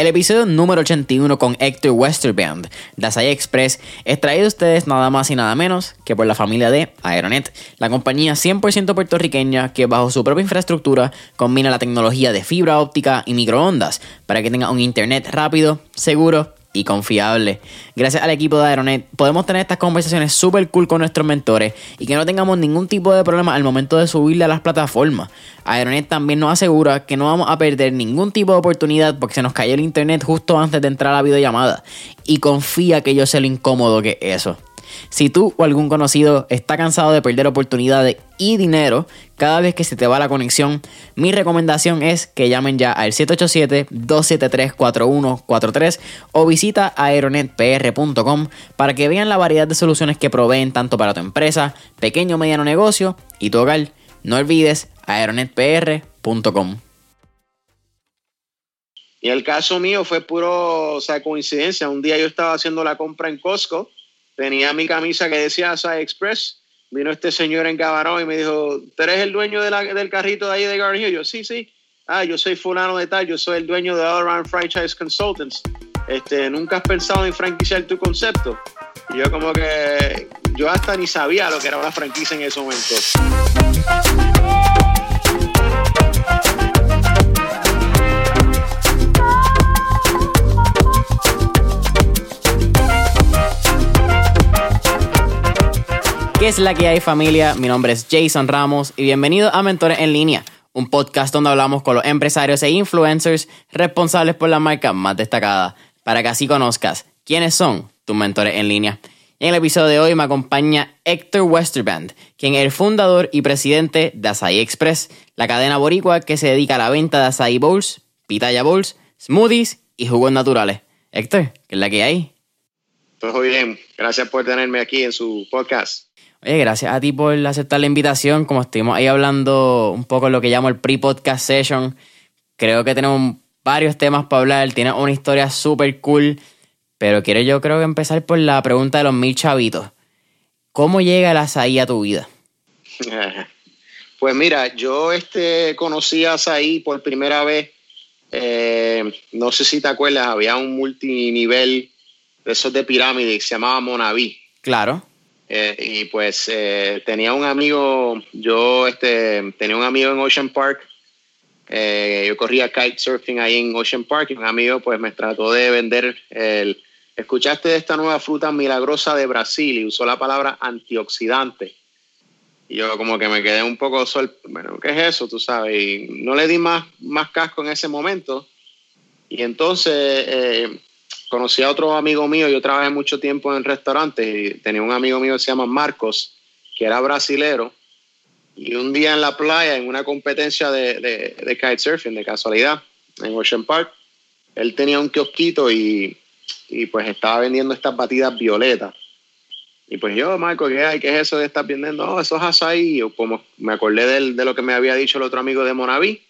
El episodio número 81 con Hector Westerband de Asai Express es traído a ustedes nada más y nada menos que por la familia de Aeronet, la compañía 100% puertorriqueña que bajo su propia infraestructura combina la tecnología de fibra óptica y microondas para que tenga un internet rápido, seguro y confiable. Gracias al equipo de Aeronet podemos tener estas conversaciones super cool con nuestros mentores y que no tengamos ningún tipo de problema al momento de subirle a las plataformas. Aeronet también nos asegura que no vamos a perder ningún tipo de oportunidad porque se nos cayó el internet justo antes de entrar a la videollamada y confía que yo sé lo incómodo que es eso. Si tú o algún conocido está cansado de perder oportunidades y dinero cada vez que se te va la conexión, mi recomendación es que llamen ya al 787-273-4143 o visita aeronetpr.com para que vean la variedad de soluciones que proveen tanto para tu empresa, pequeño o mediano negocio y tu hogar. No olvides aeronetpr.com. Y el caso mío fue puro, coincidencia. Un día yo estaba haciendo la compra en Costco tenía mi camisa que decía Asai Express. Vino este señor en Cabarón y me dijo, ¿tú eres el dueño del carrito de ahí de Garden? Yo, sí, sí. Ah, yo soy fulano de tal, yo soy el dueño de All Around Franchise Consultants. Este, ¿Nunca has pensado en franquiciar tu concepto? Y yo como que, yo hasta ni sabía lo que era una franquicia en ese momento. ¿Qué es la que hay familia? Mi nombre es Jason Ramos y bienvenido a Mentores en línea, un podcast donde hablamos con los empresarios e influencers responsables por la marca más destacada, para que así conozcas quiénes son tus mentores en línea. En el episodio de hoy me acompaña Héctor Westerband, quien es el fundador y presidente de Acai Express, la cadena boricua que se dedica a la venta de acai bowls, pitaya bowls, smoothies y jugos naturales. Héctor, ¿qué es la que hay? Todo pues bien, gracias por tenerme aquí en su podcast. Oye, gracias a ti por aceptar la invitación. Como estuvimos ahí hablando un poco de lo que llamo el pre-podcast session, creo que tenemos varios temas para hablar. Tienes una historia súper cool. Pero quiero yo creo que empezar por la pregunta de los mil chavitos. ¿Cómo llega el azaí a tu vida? Pues mira, yo este, conocí a azaí por primera vez. Eh, no sé si te acuerdas, había un multinivel de esos de pirámide que se llamaba Monaví. Claro. Eh, y pues eh, tenía un amigo, yo este, tenía un amigo en Ocean Park, eh, yo corría kitesurfing ahí en Ocean Park y un amigo pues me trató de vender el... ¿Escuchaste de esta nueva fruta milagrosa de Brasil? Y usó la palabra antioxidante. Y yo como que me quedé un poco sol, bueno, ¿qué es eso? Tú sabes, y no le di más, más casco en ese momento. Y entonces conocí a otro amigo mío, yo trabajé mucho tiempo en restaurantes y tenía un amigo mío que se llama Marcos, que era brasilero, y un día en la playa, en una competencia de, de, de kitesurfing, de casualidad, en Ocean Park, él tenía un kiosquito y, y pues estaba vendiendo estas batidas violetas. Y pues yo, Marco, ¿qué hay? ¿Qué es eso de estar vendiendo? Oh, eso es azaí. Yo como me acordé de, de lo que me había dicho el otro amigo de Monaví.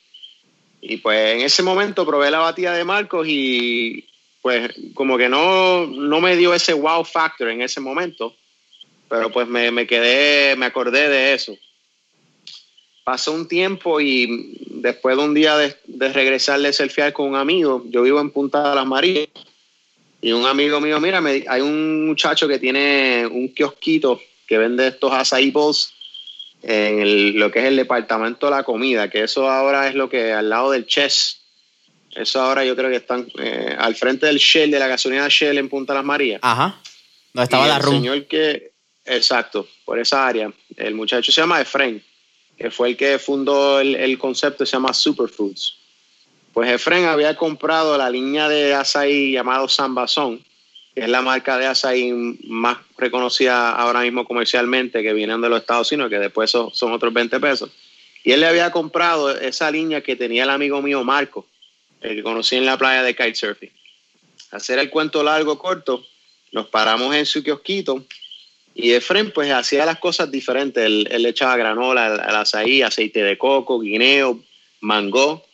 Y pues en ese momento probé la batida de Marcos y pues como que no, no me dio ese wow factor en ese momento, pero pues me, me quedé, me acordé de eso. Pasó un tiempo y después de un día de, de regresar de selfiear con un amigo, yo vivo en Punta de las Marías, y un amigo mío, mira, hay un muchacho que tiene un kiosquito que vende estos acai bowls en lo que es el departamento de la comida, que eso ahora es lo que al lado del chess eso ahora yo creo que están eh, al frente del Shell, de la gasolina Shell en Punta Las Marías. Ajá. Donde estaba la el señor que, exacto, por esa área. El muchacho se llama Efren, que fue el que fundó el, el concepto, se llama Superfoods. Pues Efren había comprado la línea de açaí llamado Sambazón, que es la marca de açaí más reconocida ahora mismo comercialmente, que vienen de los Estados Unidos, que después son, son otros 20 pesos. Y él le había comprado esa línea que tenía el amigo mío Marco, el que conocí en la playa de kitesurfing. Hacer el cuento largo, corto, nos paramos en su kiosquito y Efren pues hacía las cosas diferentes. Él, le echaba granola, al azaí, aceite de coco, guineo, mango.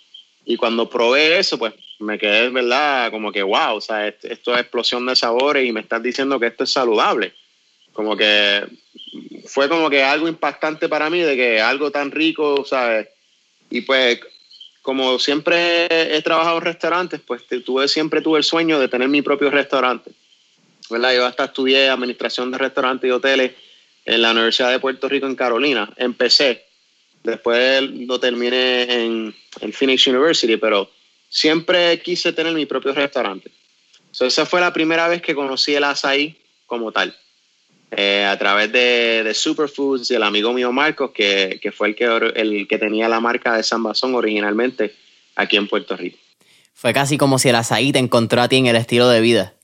Y cuando probé eso, pues me quedé, ¿verdad? Como que, wow, o sea, esto es explosión de sabores y me estás diciendo que esto es saludable. Como que fue como que algo impactante para mí de que algo tan rico, ¿sabes? Y pues como siempre he trabajado en restaurantes, pues tuve, siempre tuve el sueño de tener mi propio restaurante. ¿verdad? Yo hasta estudié administración de restaurantes y hoteles en la Universidad de Puerto Rico en Carolina. Empecé, después lo terminé en, en Phoenix University, pero siempre quise tener mi propio restaurante. esa fue la primera vez que conocí el açaí como tal. Eh, a través de, de, Superfoods y el amigo mío Marcos, que, que, fue el que, el que tenía la marca de San Basón originalmente aquí en Puerto Rico. Fue casi como si el açaí te encontró a ti en el estilo de vida.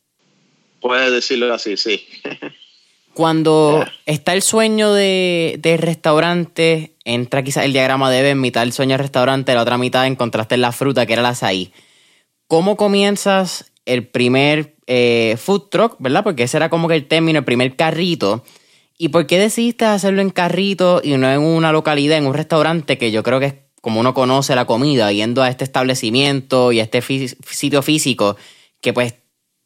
Puedes decirlo así, sí. Cuando está el sueño de, de, restaurante, entra quizás el diagrama de Ben, mitad el sueño de restaurante, la otra mitad encontraste la fruta, que era el açaí. ¿Cómo comienzas el primer eh, food truck, verdad? Porque ese era como que el término, el primer carrito. ¿Y por qué decidiste hacerlo en carrito y no en una localidad, en un restaurante que yo creo que es como uno conoce la comida, yendo a este establecimiento y a este sitio físico, que pues,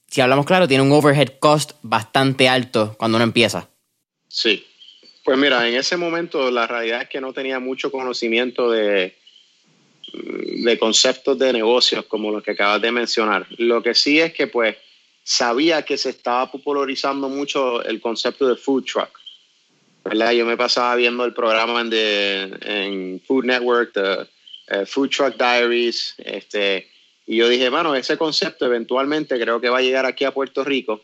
si hablamos claro, tiene un overhead cost bastante alto cuando uno empieza? Sí. Pues mira, en ese momento la realidad es que no tenía mucho conocimiento de, de conceptos de negocios como los que acabas de mencionar. Lo que sí es que pues sabía que se estaba popularizando mucho el concepto de food truck. ¿verdad? Yo me pasaba viendo el programa en, en Food Network, de, eh, Food Truck Diaries, este, y yo dije, bueno, ese concepto eventualmente creo que va a llegar aquí a Puerto Rico.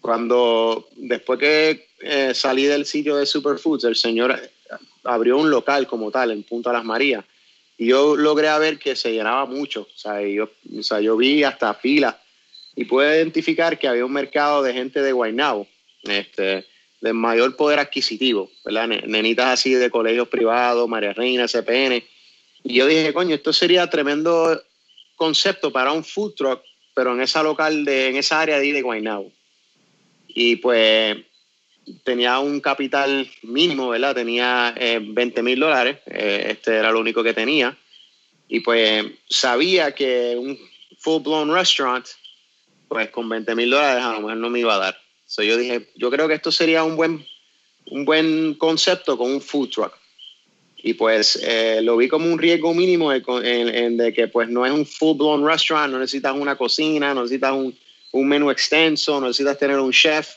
Cuando después que eh, salí del sitio de Superfoods, el señor abrió un local como tal en Punta Las Marías y yo logré ver que se llenaba mucho. O sea, yo, o sea, yo vi hasta filas y pude identificar que había un mercado de gente de Guaynabo, este, de mayor poder adquisitivo, ¿verdad? Nenitas así de colegios privados, María Reina, CPN. Y yo dije, coño, esto sería tremendo concepto para un food truck, pero en esa local, de, en esa área de, de Guaynabo. Y pues tenía un capital mínimo, ¿verdad? Tenía 20 eh, mil dólares, eh, este era lo único que tenía. Y pues sabía que un full-blown restaurant, pues con 20 mil dólares a lo mejor no me iba a dar. So yo dije, yo creo que esto sería un buen, un buen concepto con un food truck. Y pues eh, lo vi como un riesgo mínimo en, de que pues no es un full-blown restaurant, no necesitas una cocina, no necesitas un, un menú extenso, no necesitas tener un chef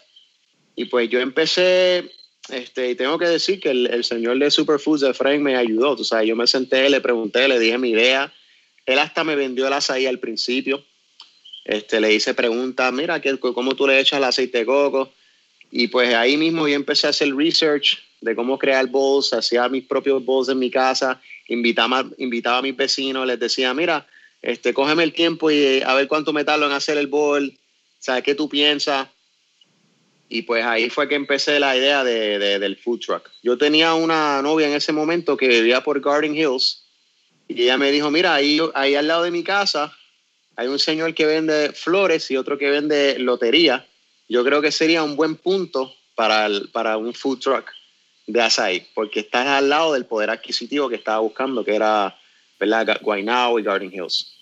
y pues yo empecé, este, y tengo que decir que el, señor de Superfoods de Frank me ayudó. Tú sabes, yo me senté, le pregunté, le dije mi idea. Él hasta me vendió el azaí al principio. Este, le hice preguntas, mira, ¿cómo tú le echas el aceite de coco? Y pues ahí mismo yo empecé a hacer research de cómo crear bowls, hacía mis propios bowls en mi casa, invitaba, invitaba a mis vecinos, les decía, mira, este, cógeme el tiempo y a ver cuánto me tardo en hacer el bowl, ¿sabes qué tú piensas? Y pues ahí fue que empecé la idea de, del food truck. Yo tenía una novia en ese momento que vivía por Garden Hills y ella me dijo, mira, ahí, ahí al lado de mi casa hay un señor que vende flores y otro que vende lotería. Yo creo que sería un buen punto para, para un food truck de Asaí, porque estás al lado del poder adquisitivo que estaba buscando, que era ¿verdad? Guaynabo y Garden Hills.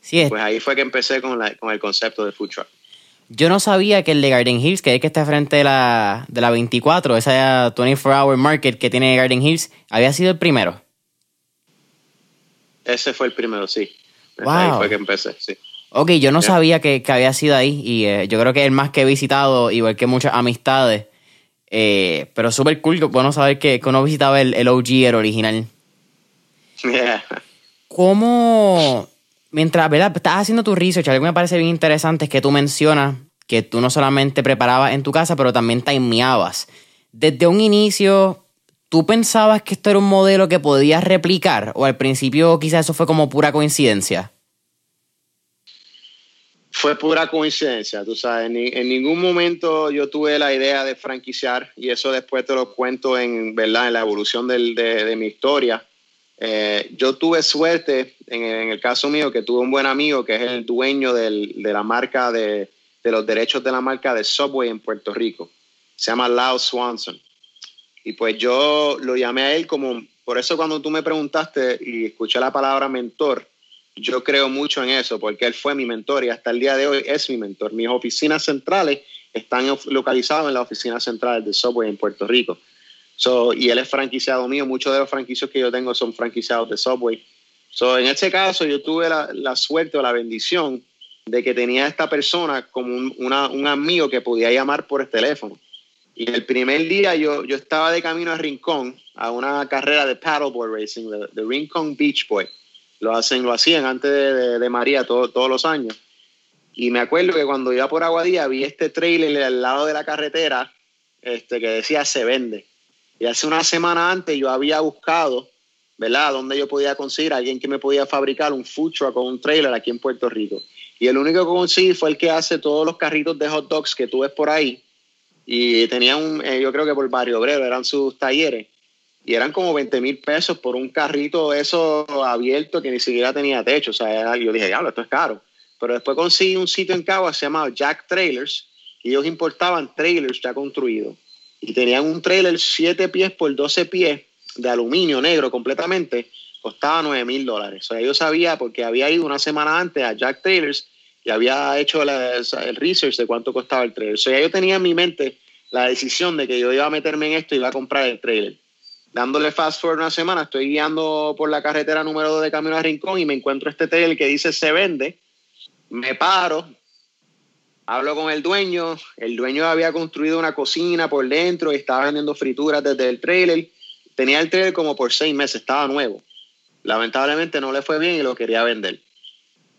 Sí, Pues ahí fue que empecé con, la, con el concepto de food truck. Yo no sabía que el de Garden Hills, que es el que está frente de la, de la 24, esa 24 Hour Market que tiene Garden Hills, había sido el primero. Ese fue el primero, sí. Ahí fue que empecé, sí. Ok, yo no sabía que, había sido ahí y eh, yo creo que es el más que he visitado, igual que muchas amistades. Eh, pero súper cool, bueno saber que, que uno visitaba el, el OG, el original. Yeah. ¿Cómo, mientras ¿verdad? estás haciendo tu research, algo que me parece bien interesante es que tú mencionas que tú no solamente preparabas en tu casa, pero también timeabas. Desde un inicio, ¿tú pensabas que esto era un modelo que podías replicar? ¿O al principio quizás eso fue como pura coincidencia? Fue pura coincidencia, tú sabes. En, ningún momento yo tuve la idea de franquiciar y eso después te lo cuento en, ¿verdad? en la evolución de mi historia. Eh, yo tuve suerte, en, el caso mío, que tuve un buen amigo que es el dueño de la marca de, los derechos de la marca de Subway en Puerto Rico. Se llama Lau Swanson. Y pues yo lo llamé a él como, por eso cuando tú me preguntaste y escuché la palabra mentor, yo creo mucho en eso, porque él fue mi mentor y hasta el día de hoy es mi mentor. Mis oficinas centrales están localizadas en la oficina central de Subway en Puerto Rico. So, y él es franquiciado mío. Muchos de los franquicios que yo tengo son franquiciados de Subway. So, en este caso, yo tuve la, suerte o la bendición de que tenía esta persona como un, amigo que podía llamar por el teléfono. Y el primer día yo, yo estaba de camino a Rincón a una carrera de paddleboard racing, de, Rincón Beach Boy. Lo, hacen, lo hacían antes de, María todos los años. Y me acuerdo que cuando iba por Aguadilla vi este trailer al lado de la carretera este, que decía se vende. Y hace una semana antes yo había buscado, ¿verdad?, dónde yo podía conseguir a alguien que me podía fabricar un food truck o un trailer aquí en Puerto Rico. Y el único que conseguí fue el que hace todos los carritos de hot dogs que tú ves por ahí. Y tenía un, eh, yo creo que por Barrio Obrero, eran sus talleres. Y eran como 20 mil pesos por un carrito eso abierto que ni siquiera tenía techo. O sea, yo dije, diablo, esto es caro. Pero después conseguí un sitio en Cabo se llamaba Jack Trailers y ellos importaban trailers ya construidos. Y tenían un trailer 7 pies por 12 pies de aluminio negro completamente, costaba 9 mil dólares. O sea, yo sabía porque había ido una semana antes a Jack Trailers y había hecho el research de cuánto costaba el trailer. O sea, yo tenía en mi mente la decisión de que yo iba a meterme en esto y iba a comprar el trailer. Dándole fast forward una semana, estoy guiando por la carretera número 2 de Camino a Rincón y me encuentro este trailer que dice se vende. Me paro, Hablo con el dueño, el dueño había construido una cocina por dentro y estaba vendiendo frituras desde el trailer. Tenía el trailer como por seis meses, estaba nuevo. Lamentablemente no le fue bien y lo quería vender.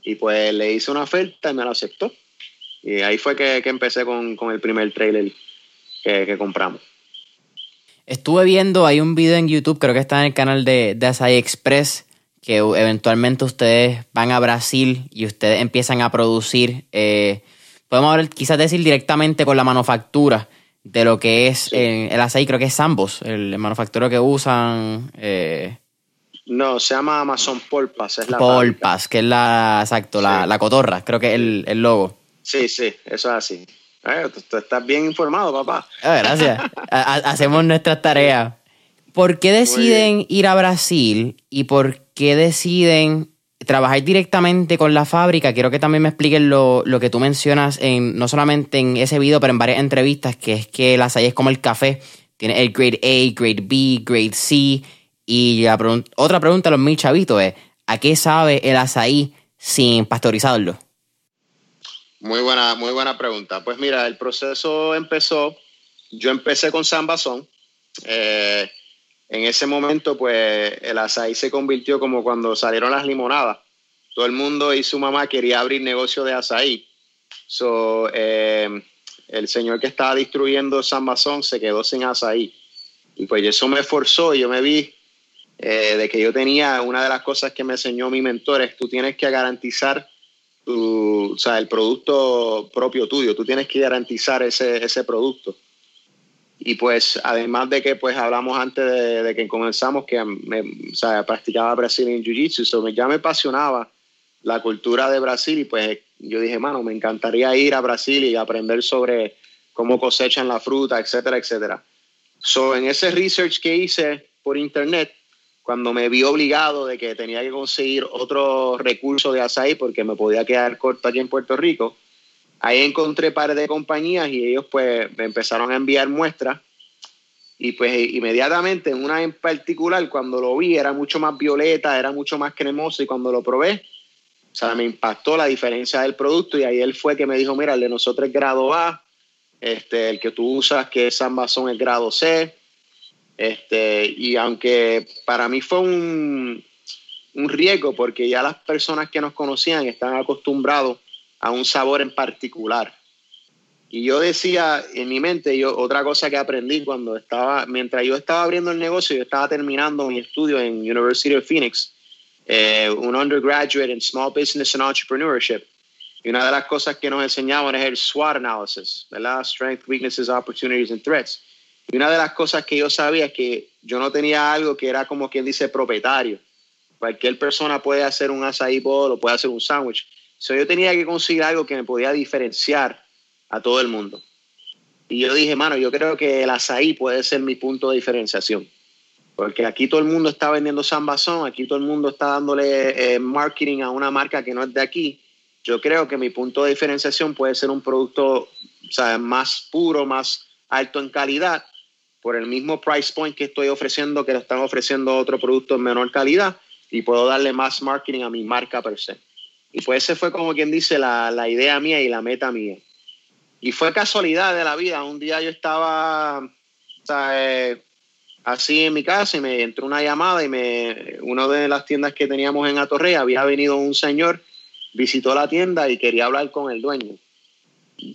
Y pues le hice una oferta y me lo aceptó. Y ahí fue que, empecé con, el primer trailer que, compramos. Estuve viendo, hay un video en YouTube, creo que está en el canal de, de Asai Express, que eventualmente ustedes van a Brasil y ustedes empiezan a producir eh, podemos hablar, quizás decir directamente con la manufactura de lo que es eh, el aceite, creo que es ambos, el, manufacturero que usan. Eh, no, se llama Amazon Polpas, es la Polpas, que es la, exacto, la, cotorra, creo que es el, logo. Sí, sí, eso es así. Eh, tú, estás bien informado, papá. Ah, gracias. hacemos nuestras tareas. ¿Por qué deciden ir a Brasil y por qué deciden trabajar directamente con la fábrica, quiero que también me expliquen lo, que tú mencionas, en, no solamente en ese video, pero en varias entrevistas, que es que el açaí es como el café. Tiene el grade A, grade B, grade C. Y otra pregunta a los mil chavitos es, ¿a qué sabe el azaí sin pasteurizarlo? Muy buena, muy buena pregunta. Pues mira, el proceso empezó, yo empecé con Sambazón. Eh, en ese momento, pues el azaí se convirtió como cuando salieron las limonadas. Todo el mundo y su mamá quería abrir negocio de azaí. So, eh, el señor que estaba destruyendo San Basón se quedó sin azaí. Y pues eso me forzó, yo me vi eh, de que yo tenía, una de las cosas que me enseñó mi mentor es tú tienes que garantizar el producto propio tuyo, tú tienes que garantizar ese, ese producto. Y pues además de que pues hablamos antes de, que comenzamos que me, o sea, practicaba Brasil en Jiu-Jitsu, ya me apasionaba la cultura de Brasil y pues yo dije, mano, me encantaría ir a Brasil y aprender sobre cómo cosechan la fruta, etcétera, etcétera. So, en ese research que hice por internet, cuando me vi obligado de que tenía que conseguir otro recurso de açaí porque me podía quedar corto aquí en Puerto Rico, Ahí encontré par de compañías y ellos pues me empezaron a enviar muestras. Y pues inmediatamente una en particular cuando lo vi era mucho más violeta, era mucho más cremoso y cuando lo probé, o sea, me impactó la diferencia del producto y ahí él fue que me dijo, mira, el de nosotros es grado A, este, el que tú usas que es Amazon es grado C, este, y aunque para mí fue un, un riesgo porque ya las personas que nos conocían están acostumbrados a un sabor en particular. Y yo decía en mi mente, yo, otra cosa que aprendí cuando estaba, mientras yo estaba abriendo el negocio, yo estaba terminando mi estudio en University of Phoenix, eh, un undergraduate en Small Business and Entrepreneurship. Y una de las cosas que nos enseñaban es el SWOT analysis, ¿verdad? Strength, Weaknesses, Opportunities and Threats. Y una de las cosas que yo sabía es que yo no tenía algo que era como quien dice propietario. Cualquier persona puede hacer un açaí bowl o puede hacer un sándwich So, yo tenía que conseguir algo que me podía diferenciar a todo el mundo. Y yo dije, mano, yo creo que el azaí puede ser mi punto de diferenciación. Porque aquí todo el mundo está vendiendo Sambazón, aquí todo el mundo está dándole eh, marketing a una marca que no es de aquí. Yo creo que mi punto de diferenciación puede ser un producto más puro, más alto en calidad, por el mismo price point que estoy ofreciendo, que lo están ofreciendo otro producto en menor calidad y puedo darle más marketing a mi marca per se. Y pues ese fue como quien dice la, la idea mía y la meta mía. Y fue casualidad de la vida. Un día yo estaba así en mi casa y me entró una llamada y me una de las tiendas que teníamos en Atorrey había venido un señor, visitó la tienda y quería hablar con el dueño.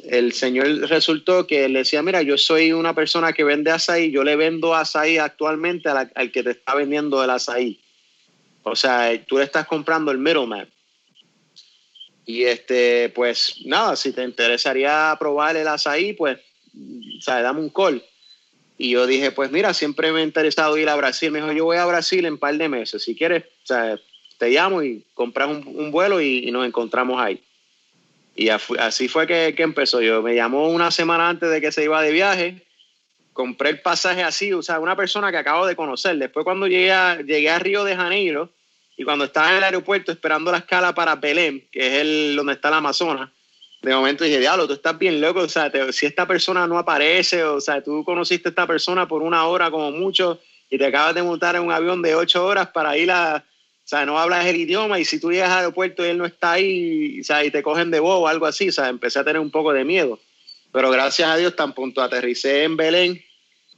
El señor resultó que le decía, mira, yo soy una persona que vende azaí, yo le vendo azaí actualmente al que te está vendiendo el azaí. O sea, tú le estás comprando el middleman. Y este, pues nada, si te interesaría probar el azaí, pues, o sea, dame un call. Y yo dije, pues mira, siempre me ha interesado ir a Brasil. Me dijo, yo voy a Brasil en un par de meses. Si quieres, o sea, te llamo y compras un, vuelo y, nos encontramos ahí. Y así fue que, que, empezó. Yo me llamó una semana antes de que se iba de viaje. Compré el pasaje así, o sea, una persona que acabo de conocer. Después cuando llegué a, llegué a Río de Janeiro, y cuando estaba en el aeropuerto esperando la escala para Belén, que es el donde está el Amazonas, de momento dije, diablo, tú estás bien loco, o sea, si esta persona no aparece, o sea, tú conociste a esta persona por una hora como mucho y te acabas de montar en un avión de ocho horas para ir a, o sea, no hablas el idioma y si tú llegas al aeropuerto y él no está ahí, o sea, y te cogen de bobo o algo así, o sea, empecé a tener un poco de miedo. Pero gracias a Dios, tan pronto aterricé en Belén,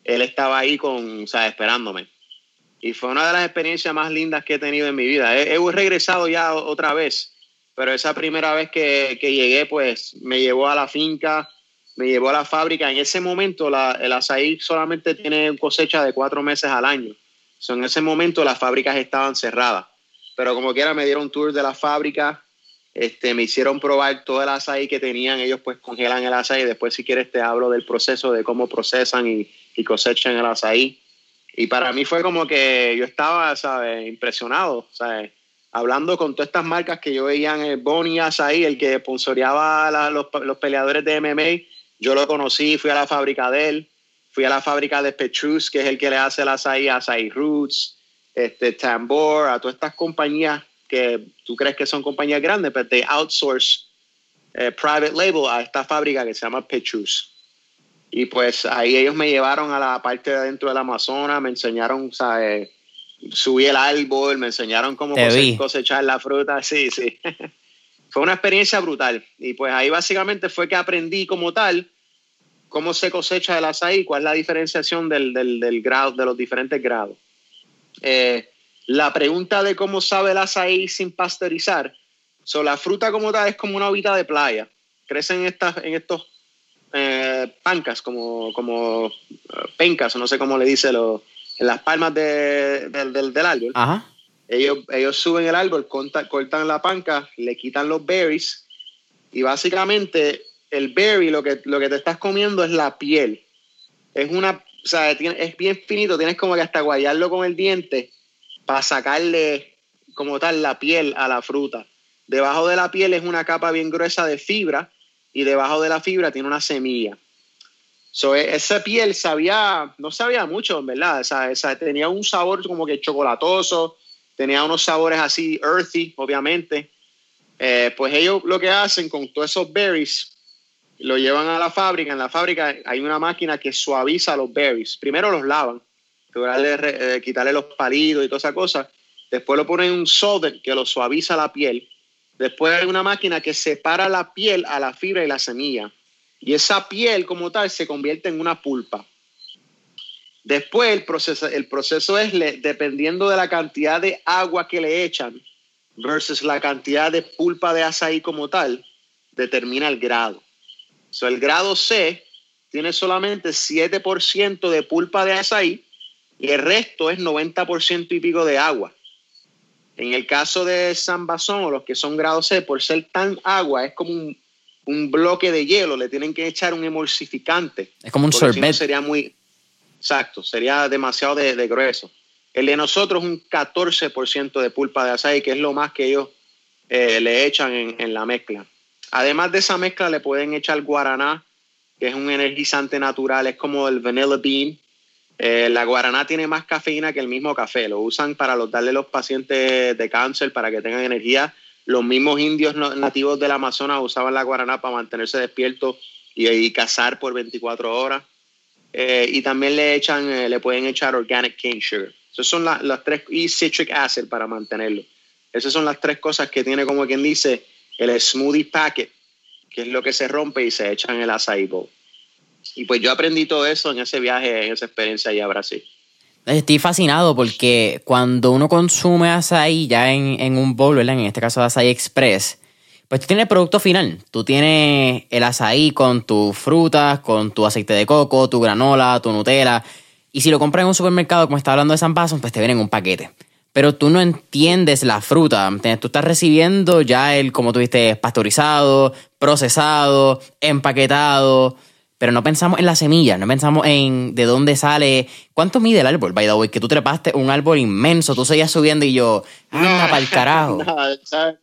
él estaba ahí con, o sea, esperándome y fue una de las experiencias más lindas que he tenido en mi vida. He, regresado ya otra vez, pero esa primera vez que, que, llegué, pues me llevó a la finca, me llevó a la fábrica. En ese momento la, el azaí solamente tiene cosecha de cuatro meses al año. en ese momento las fábricas estaban cerradas, pero como quiera me dieron tour de la fábrica, este, me hicieron probar todo el azaí que tenían, ellos pues congelan el azaí, después si quieres te hablo del proceso de cómo procesan y, y cosechan el azaí y para mí fue como que yo estaba, ¿sabes? Impresionado, ¿sabes? Hablando con todas estas marcas que yo veía en el Bonnie ahí, el que sponsoreaba a los, peleadores de MMA, yo lo conocí, fui a la fábrica de él, fui a la fábrica de Petrus, que es el que le hace el azaí, azaí Roots, este, Tambor, a todas estas compañías que tú crees que son compañías grandes, pero te outsource eh, private label a esta fábrica que se llama Petrus. Y pues ahí ellos me llevaron a la parte de adentro del Amazonas, me enseñaron, ¿sabes? Subí el árbol, me enseñaron cómo cosechar la fruta, sí, sí. fue una experiencia brutal. Y pues ahí básicamente fue que aprendí como tal cómo se cosecha el azaí, cuál es la diferenciación del, del, grado, de los diferentes grados. Eh, la pregunta de cómo sabe el azaí sin pasteurizar, so, la fruta como tal es como una ovita de playa. Crecen estas, en estos eh, pancas, como, como eh, pencas, no sé cómo le dice, lo, en las palmas de, del, del árbol. Ellos, ellos suben el árbol, cortan, la panca, le quitan los berries y básicamente el berry lo que, lo que te estás comiendo es la piel. Es una, o sea, es bien finito, tienes como que hasta guayarlo con el diente para sacarle como tal la piel a la fruta. Debajo de la piel es una capa bien gruesa de fibra y debajo de la fibra tiene una semilla. So, e, esa piel sabía, no sabía mucho, ¿verdad? tenía un sabor como que chocolatoso, tenía unos sabores así earthy, obviamente. Eh, pues ellos lo que hacen con todos esos berries, lo llevan a la fábrica. En la fábrica hay una máquina que suaviza los berries. Primero los lavan, eh, quitarle los palitos y toda esa cosa. Después lo ponen en un solder que lo suaviza la piel Después hay una máquina que separa la piel a la fibra y la semilla. Y esa piel como tal se convierte en una pulpa. Después el proceso, el proceso es dependiendo de la cantidad de agua que le echan versus la cantidad de pulpa de azaí como tal, determina el grado. So, el grado C tiene solamente 7% de pulpa de azaí y el resto es 90% y pico de agua. En el caso de San Basón o los que son grado C, por ser tan agua, es como un, un bloque de hielo, le tienen que echar un emulsificante. Es como un sorbet. sería muy, exacto, sería demasiado de, grueso. El de nosotros es un 14% de pulpa de açaí, que es lo más que ellos eh, le echan en, en, la mezcla. Además de esa mezcla, le pueden echar guaraná, que es un energizante natural, es como el vanilla bean, eh, la guaraná tiene más cafeína que el mismo café. Lo usan para darle a los pacientes de cáncer para que tengan energía. Los mismos indios nativos del Amazonas usaban la guaraná para mantenerse despiertos y, cazar por 24 horas. eh, y también le echan, eh, le pueden echar organic cane sugar. Esas son las tres, y citric acid para mantenerlo. Esas son las tres cosas que tiene, como quien dice, el smoothie packet, que es lo que se rompe y se echa en el acai bowl. Y pues yo aprendí todo eso en ese viaje, en esa experiencia allá a Brasil. Estoy fascinado porque cuando uno consume açaí ya en, en un bowl, ¿verdad? en este caso de açaí express, pues tú tienes el producto final. Tú tienes el açaí con tus frutas, con tu aceite de coco, tu granola, tu Nutella. Y si lo compras en un supermercado, como está hablando de San Paso, pues te viene en un paquete. Pero tú no entiendes la fruta. Tú estás recibiendo ya el, como tú dijiste, pasteurizado, procesado, empaquetado pero no pensamos en la semilla, no pensamos en de dónde sale. ¿Cuánto mide el árbol, by the way? Que tú trepaste un árbol inmenso, tú seguías subiendo y yo, anda para el carajo.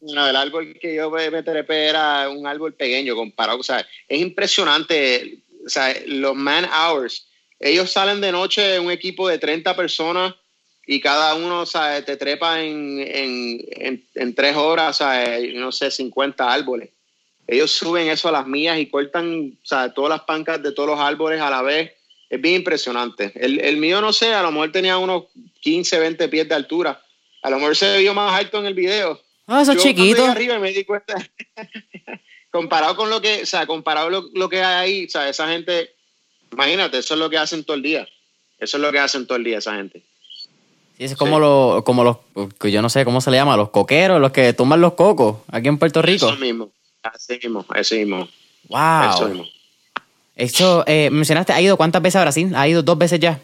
No, el árbol que yo me trepé era un árbol pequeño comparado, o sea, es impresionante, o sea, los man hours. Ellos salen de noche un equipo de 30 personas y cada uno, o sea, te trepa en, en, en, tres horas, o sea, no sé, 50 árboles ellos suben eso a las mías y cortan o sea, todas las pancas de todos los árboles a la vez. Es bien impresionante. El, el, mío, no sé, a lo mejor tenía unos 15, 20 pies de altura. A lo mejor se vio más alto en el video. Ah, eso es chiquito. arriba me di cuenta. comparado con lo que, o sea, comparado lo, lo que hay ahí, o sea, esa gente, imagínate, eso es lo que hacen todo el día. Eso es lo que hacen todo el día esa gente. Sí, es como, Lo, como los, yo no sé cómo se le llama, los coqueros, los que tumban los cocos aquí en Puerto Rico. Eso mismo. Así mismo, así mismo. Wow. Eso mismo. Eso, eh, mencionaste, ¿ha ido cuántas veces a Brasil? ¿Ha ido dos veces ya?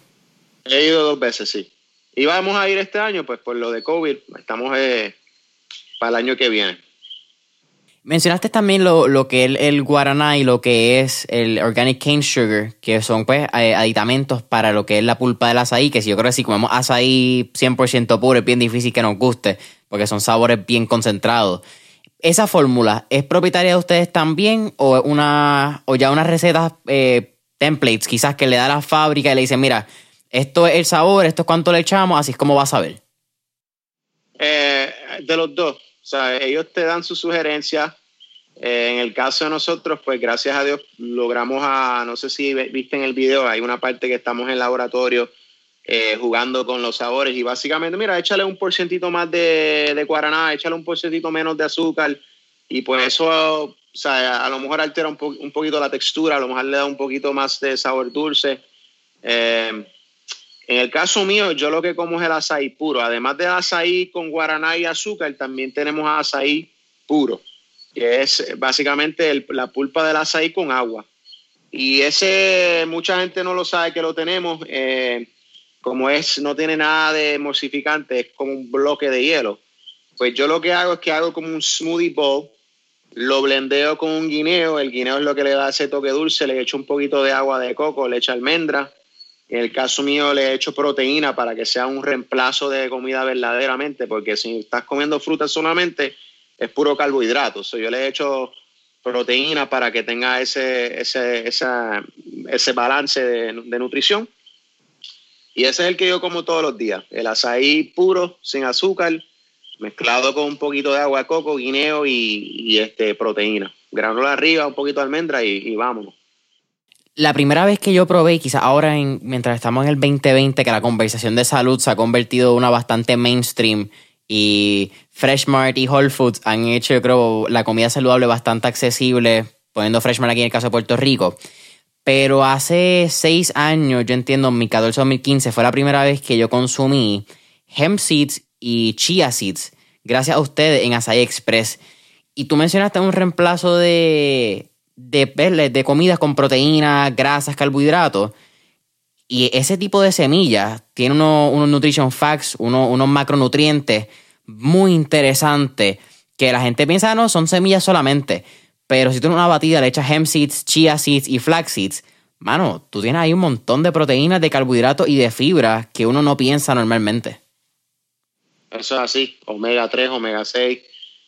He ido dos veces, sí. Y vamos a ir este año, pues por lo de COVID, estamos eh, para el año que viene. Mencionaste también lo, lo que es el, guaraná y lo que es el organic cane sugar, que son pues eh, aditamentos para lo que es la pulpa del azaí, que si yo creo que si comemos azaí 100% puro es bien difícil que nos guste, porque son sabores bien concentrados. ¿Esa fórmula es propietaria de ustedes también o, una, o ya unas recetas eh, templates quizás que le da la fábrica y le dicen, mira, esto es el sabor, esto es cuánto le echamos, así es como vas a ver? Eh, de los dos. O sea, ellos te dan sus sugerencias. Eh, en el caso de nosotros, pues gracias a Dios logramos a, no sé si viste en el video, hay una parte que estamos en el laboratorio eh, jugando con los sabores y básicamente, mira, échale un porcentito más de, de guaraná, échale un porcentito menos de azúcar y pues eso, o sea, a lo mejor altera un, un poquito la textura, a lo mejor le da un poquito más de sabor dulce. Eh, en el caso mío, yo lo que como es el azaí puro. Además del azaí con guaraná y azúcar, también tenemos azaí puro, que es básicamente la pulpa del azaí con agua. Y ese, mucha gente no lo sabe que lo tenemos. Eh, como es, no tiene nada de emulsificante, es como un bloque de hielo. Pues yo lo que hago es que hago como un smoothie bowl, lo blendeo con un guineo, el guineo es lo que le da ese toque dulce, le echo un poquito de agua de coco, le echo almendra. En el caso mío le echo proteína para que sea un reemplazo de comida verdaderamente, porque si estás comiendo fruta solamente es puro carbohidrato. So, yo le echo proteína para que tenga ese, ese, ese balance de nutrición y ese es el que yo como todos los días. El azaí puro, sin azúcar, mezclado con un poquito de agua coco, guineo y, este, proteína. Granola arriba, un poquito de almendra y, vámonos. La primera vez que yo probé, quizás ahora en, mientras estamos en el 2020, que la conversación de salud se ha convertido en una bastante mainstream y Freshmart y Whole Foods han hecho, yo creo, la comida saludable bastante accesible, poniendo Freshmart aquí en el caso de Puerto Rico. Pero hace seis años, yo entiendo, en mi 2015 fue la primera vez que yo consumí hemp seeds y chia seeds, gracias a ustedes en Acai Express. Y tú mencionaste un reemplazo de, de, de comidas con proteínas, grasas, carbohidratos. Y ese tipo de semillas tiene unos, nutrition facts, unos, macronutrientes muy interesantes que la gente piensa, no, son semillas solamente. Pero si tú en una batida le echas hemp seeds, chia seeds y flax seeds, mano, tú tienes ahí un montón de proteínas, de carbohidratos y de fibra que uno no piensa normalmente. Eso es así, omega 3, omega 6,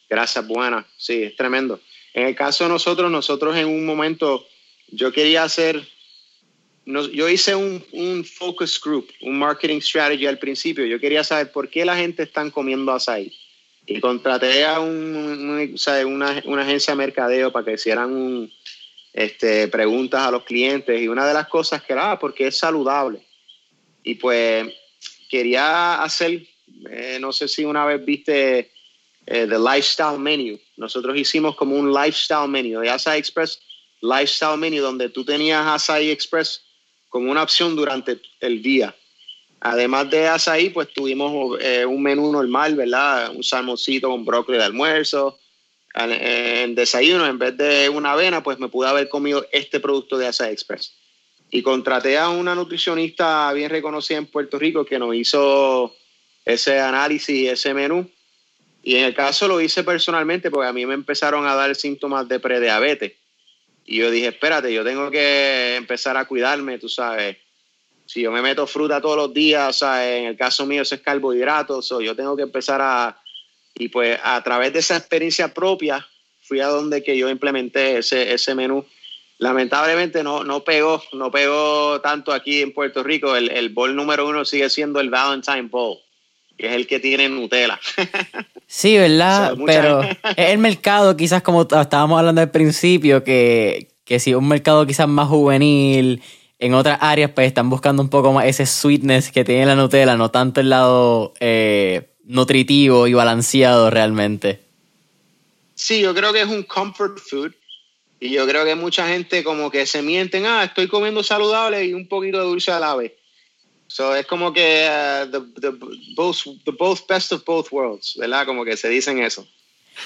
grasas buenas, sí, es tremendo. En el caso de nosotros, nosotros en un momento, yo quería hacer, yo hice un, focus group, un marketing strategy al principio, yo quería saber por qué la gente está comiendo açaí y contraté a un, una, una, agencia de mercadeo para que hicieran este, preguntas a los clientes y una de las cosas que era, ah, porque es saludable. Y pues quería hacer, eh, no sé si una vez viste eh, The Lifestyle Menu. Nosotros hicimos como un Lifestyle Menu de Asai Express, Lifestyle Menu, donde tú tenías Asai Express como una opción durante el día. Además de Asai, pues tuvimos eh, un menú normal, ¿verdad? Un salmoncito con brócoli de almuerzo. En, desayuno, en vez de una avena, pues me pude haber comido este producto de Asai Express. Y contraté a una nutricionista bien reconocida en Puerto Rico que nos hizo ese análisis, ese menú y en el caso lo hice personalmente porque a mí me empezaron a dar síntomas de prediabetes. Y yo dije, espérate, yo tengo que empezar a cuidarme, tú sabes. Si yo me meto fruta todos los días, o sea, en el caso mío eso es carbohidratos, o yo tengo que empezar a... Y pues a través de esa experiencia propia fui a donde que yo implementé ese, ese menú. Lamentablemente no, no pegó, no pegó tanto aquí en Puerto Rico. El, el bowl número uno sigue siendo el Valentine Bowl que es el que tiene Nutella. Sí, ¿verdad? Pero es el mercado, quizás como estábamos hablando al principio, que, que si un mercado quizás más juvenil, en otras áreas pues están buscando un poco más ese sweetness que tiene la Nutella, no tanto el lado eh, nutritivo y balanceado realmente. Sí, yo creo que es un comfort food. Y yo creo que mucha gente como que se mienten, ah, estoy comiendo saludable y un poquito de dulce a la vez. So, es como que uh, the, the, both, the both best of both worlds, ¿verdad? Como que se dicen eso.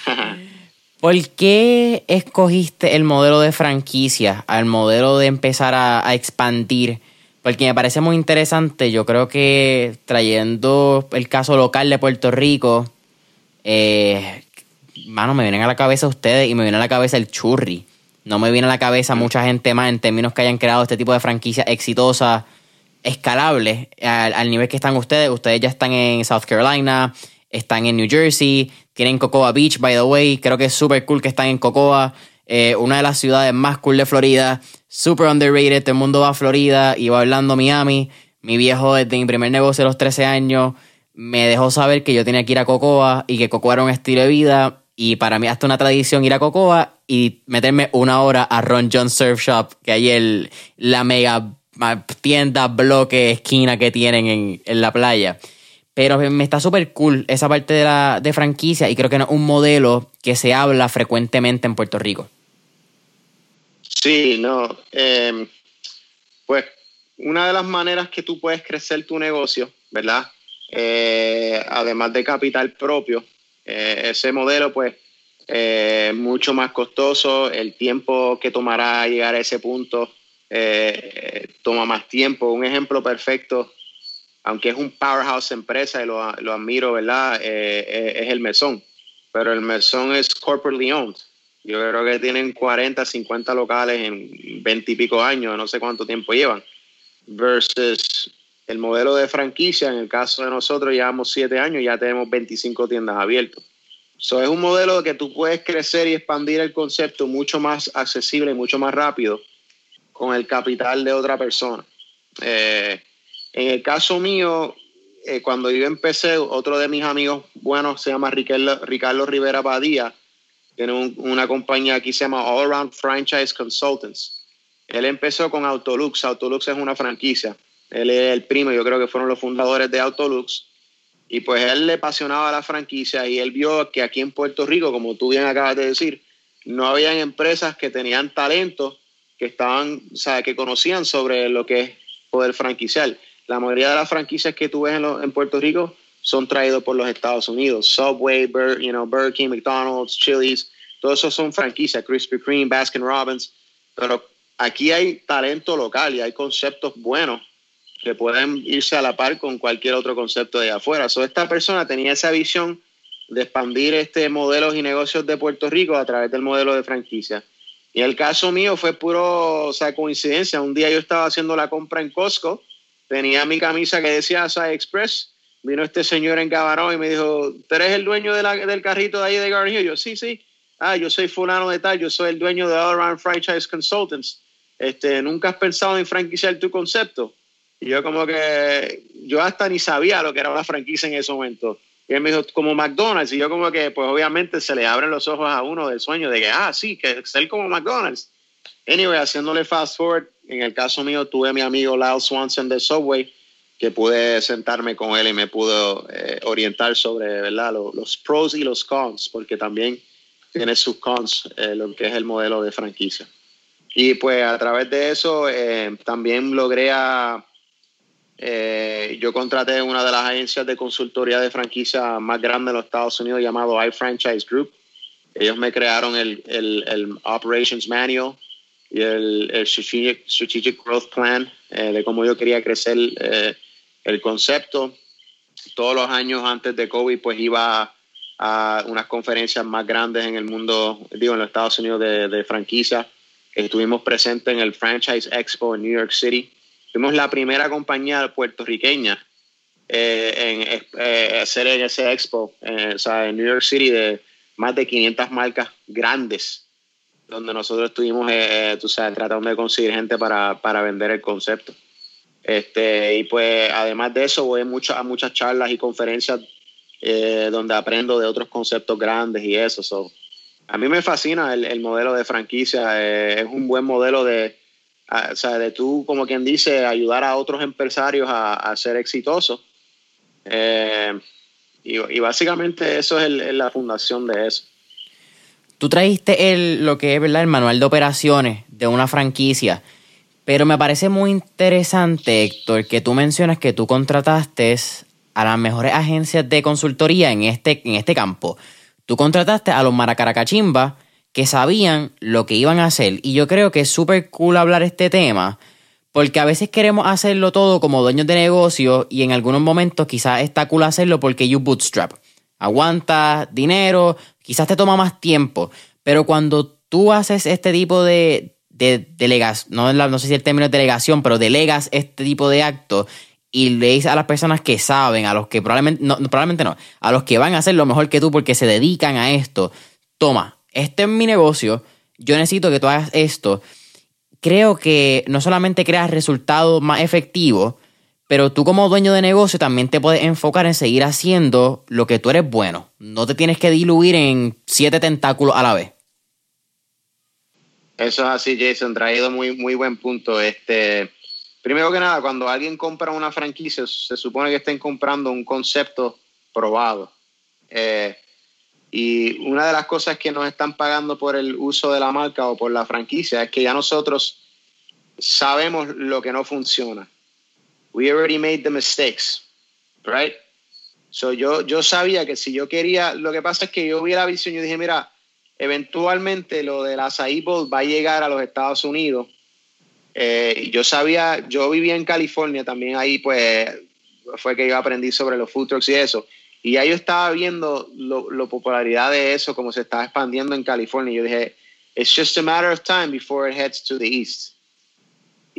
¿Por qué escogiste el modelo de franquicia al modelo de empezar a, expandir? Porque me parece muy interesante. Yo creo que trayendo el caso local de Puerto Rico, eh, mano, me vienen a la cabeza ustedes y me viene a la cabeza el churri. No me viene a la cabeza mucha gente más en términos que hayan creado este tipo de franquicia exitosa escalable al, nivel que están ustedes. Ustedes ya están en South Carolina, están en New Jersey, tienen Cocoa Beach, by the way. Creo que es súper cool que están en Cocoa, eh, una de las ciudades más cool de Florida. Super underrated, todo el mundo va a Florida y va hablando Miami. Mi viejo desde mi primer negocio a los 13 años me dejó saber que yo tenía que ir a Cocoa y que Cocoa era un estilo de vida. Y para mí hasta una tradición ir a Cocoa y meterme una hora a Ron John Surf Shop, que hay el, la mega tiendas, bloques, esquina que tienen en, en la playa. Pero me está súper cool esa parte de, la, de franquicia y creo que es un modelo que se habla frecuentemente en Puerto Rico. Sí, no. Em, pues una de las maneras que tú puedes crecer tu negocio, ¿verdad? Eh, además de capital propio, eh, ese modelo pues eh, mucho más costoso, el tiempo que tomará llegar a ese punto toma más tiempo. Un ejemplo perfecto, aunque es un powerhouse empresa y lo, admiro, ¿verdad? Eh, eh, es el Mesón, pero el Mesón es corporately owned. Yo creo que tienen 40, 50 locales en 20 y pico años, no sé cuánto tiempo llevan, versus el modelo de franquicia, en el caso de nosotros llevamos 7 años, ya tenemos 25 tiendas abiertas. So, es un modelo que tú puedes crecer y expandir el concepto mucho más accesible y mucho más rápido con el capital de otra persona. Eh, en el caso mío, eh, cuando yo empecé, otro de mis amigos buenos se llama Ricardo, Ricardo Rivera Padilla, tiene una compañía aquí se llama All Around Franchise Consultants. Él empezó con Autolux, Autolux es una franquicia. Él es el primo, yo creo que fueron los fundadores de Autolux. Y pues él le apasionaba la franquicia y él vio que aquí en Puerto Rico, como tú bien acabas de decir, no habían empresas que tenían talento que estaban, o sea, que conocían sobre lo que es poder franquiciar. La mayoría de las franquicias que tú ves en, Puerto Rico son traídos por los Estados Unidos. Subway, you know, Burger King, McDonald's, Chili's, todos esos son franquicias, Krispy Kreme, Baskin Robbins, pero aquí hay talento local y hay conceptos buenos que pueden irse a la par con cualquier otro concepto de afuera. So, esta persona tenía esa visión de expandir este modelos y negocios de Puerto Rico a través del modelo de franquicia. Y el caso mío fue puro, o sea, coincidencia. Un día yo estaba haciendo la compra en Costco, tenía mi camisa que decía Asai Express, vino este señor en Cabarón y me dijo, ¿tú eres el dueño del carrito de ahí de Garden Hill? Yo, sí, sí. Ah, yo soy fulano de tal, yo soy el dueño de All Around Franchise Consultants. Este, ¿Nunca has pensado en franquiciar tu concepto? Y yo como que, yo hasta ni sabía lo que era una franquicia en ese momento. Y él me dijo, como McDonald's. Y yo como que, pues obviamente se le abren los ojos a uno del sueño de que, ah, sí, que ser como McDonald's. anyway, haciéndole fast forward, en el caso mío tuve a mi amigo Lyle Swanson de Subway, que pude sentarme con él y me pudo eh, orientar sobre ¿verdad? Los, pros y los cons, porque también tiene sus cons, eh, lo que es el modelo de franquicia. Y pues a través de eso eh, también logré a... yo contraté una de las agencias de consultoría de franquicia más grandes de los Estados Unidos llamado iFranchise Group. Ellos me crearon el, el, el Operations Manual y el, el strategic, Growth Plan de cómo yo quería crecer el concepto. Todos los años antes de COVID, pues iba a, unas conferencias más grandes en el mundo, digo, en los Estados Unidos de, franquicia. Estuvimos presentes en el Franchise Expo en New York City. Fuimos la primera compañía puertorriqueña eh, en eh, hacer en ese expo, eh, o sea, en New York City, de más de 500 marcas grandes, donde nosotros estuvimos, tú sabes, tratando de conseguir gente para, para vender el concepto. Este, y pues además de eso voy a muchas charlas y conferencias eh, donde aprendo de otros conceptos grandes y eso. a mí me fascina el, modelo de franquicia, eh, es un buen modelo de, o sea, de tú, como quien dice, ayudar a otros empresarios a, ser exitosos. Eh, y, básicamente eso es la fundación de eso. Tú trajiste el, lo que es ¿verdad? el manual de operaciones de una franquicia. Pero me parece muy interesante, Héctor, que tú mencionas que tú contrataste a las mejores agencias de consultoría en este, en este campo. Tú contrataste a los maracaracachimba que sabían lo que iban a hacer. Y yo creo que es súper cool hablar este tema, porque a veces queremos hacerlo todo como dueños de negocio y en algunos momentos quizás está cool hacerlo porque you bootstrap. Aguanta dinero, quizás te toma más tiempo, pero cuando tú haces este tipo de, de delegas, no, no sé si el término es delegación, pero delegas este tipo de actos y le dices a las personas que saben, a los que probablemente no, probablemente no, a los que van a hacer lo mejor que tú porque se dedican a esto, toma, este es mi negocio, yo necesito que tú hagas esto. Creo que no solamente creas resultados más efectivos, pero tú como dueño de negocio también te puedes enfocar en seguir haciendo lo que tú eres bueno. No te tienes que diluir en siete tentáculos a la vez. Eso es así, Jason, traído muy, muy buen punto. Este, primero que nada, cuando alguien compra una franquicia, se supone que estén comprando un concepto probado. Eh, y una de las cosas que nos están pagando por el uso de la marca o por la franquicia es que ya nosotros sabemos lo que no funciona. We already made the mistakes, right? So yo, yo sabía que si yo quería, lo que pasa es que yo vi la visión y dije, mira, eventualmente lo de la Bowl va a llegar a los Estados Unidos. Eh, yo sabía, yo vivía en California también ahí, pues fue que yo aprendí sobre los food trucks y eso. Y ahí yo estaba viendo la popularidad de eso, como se estaba expandiendo en California. Yo dije, it's just a matter of time before it heads to the east.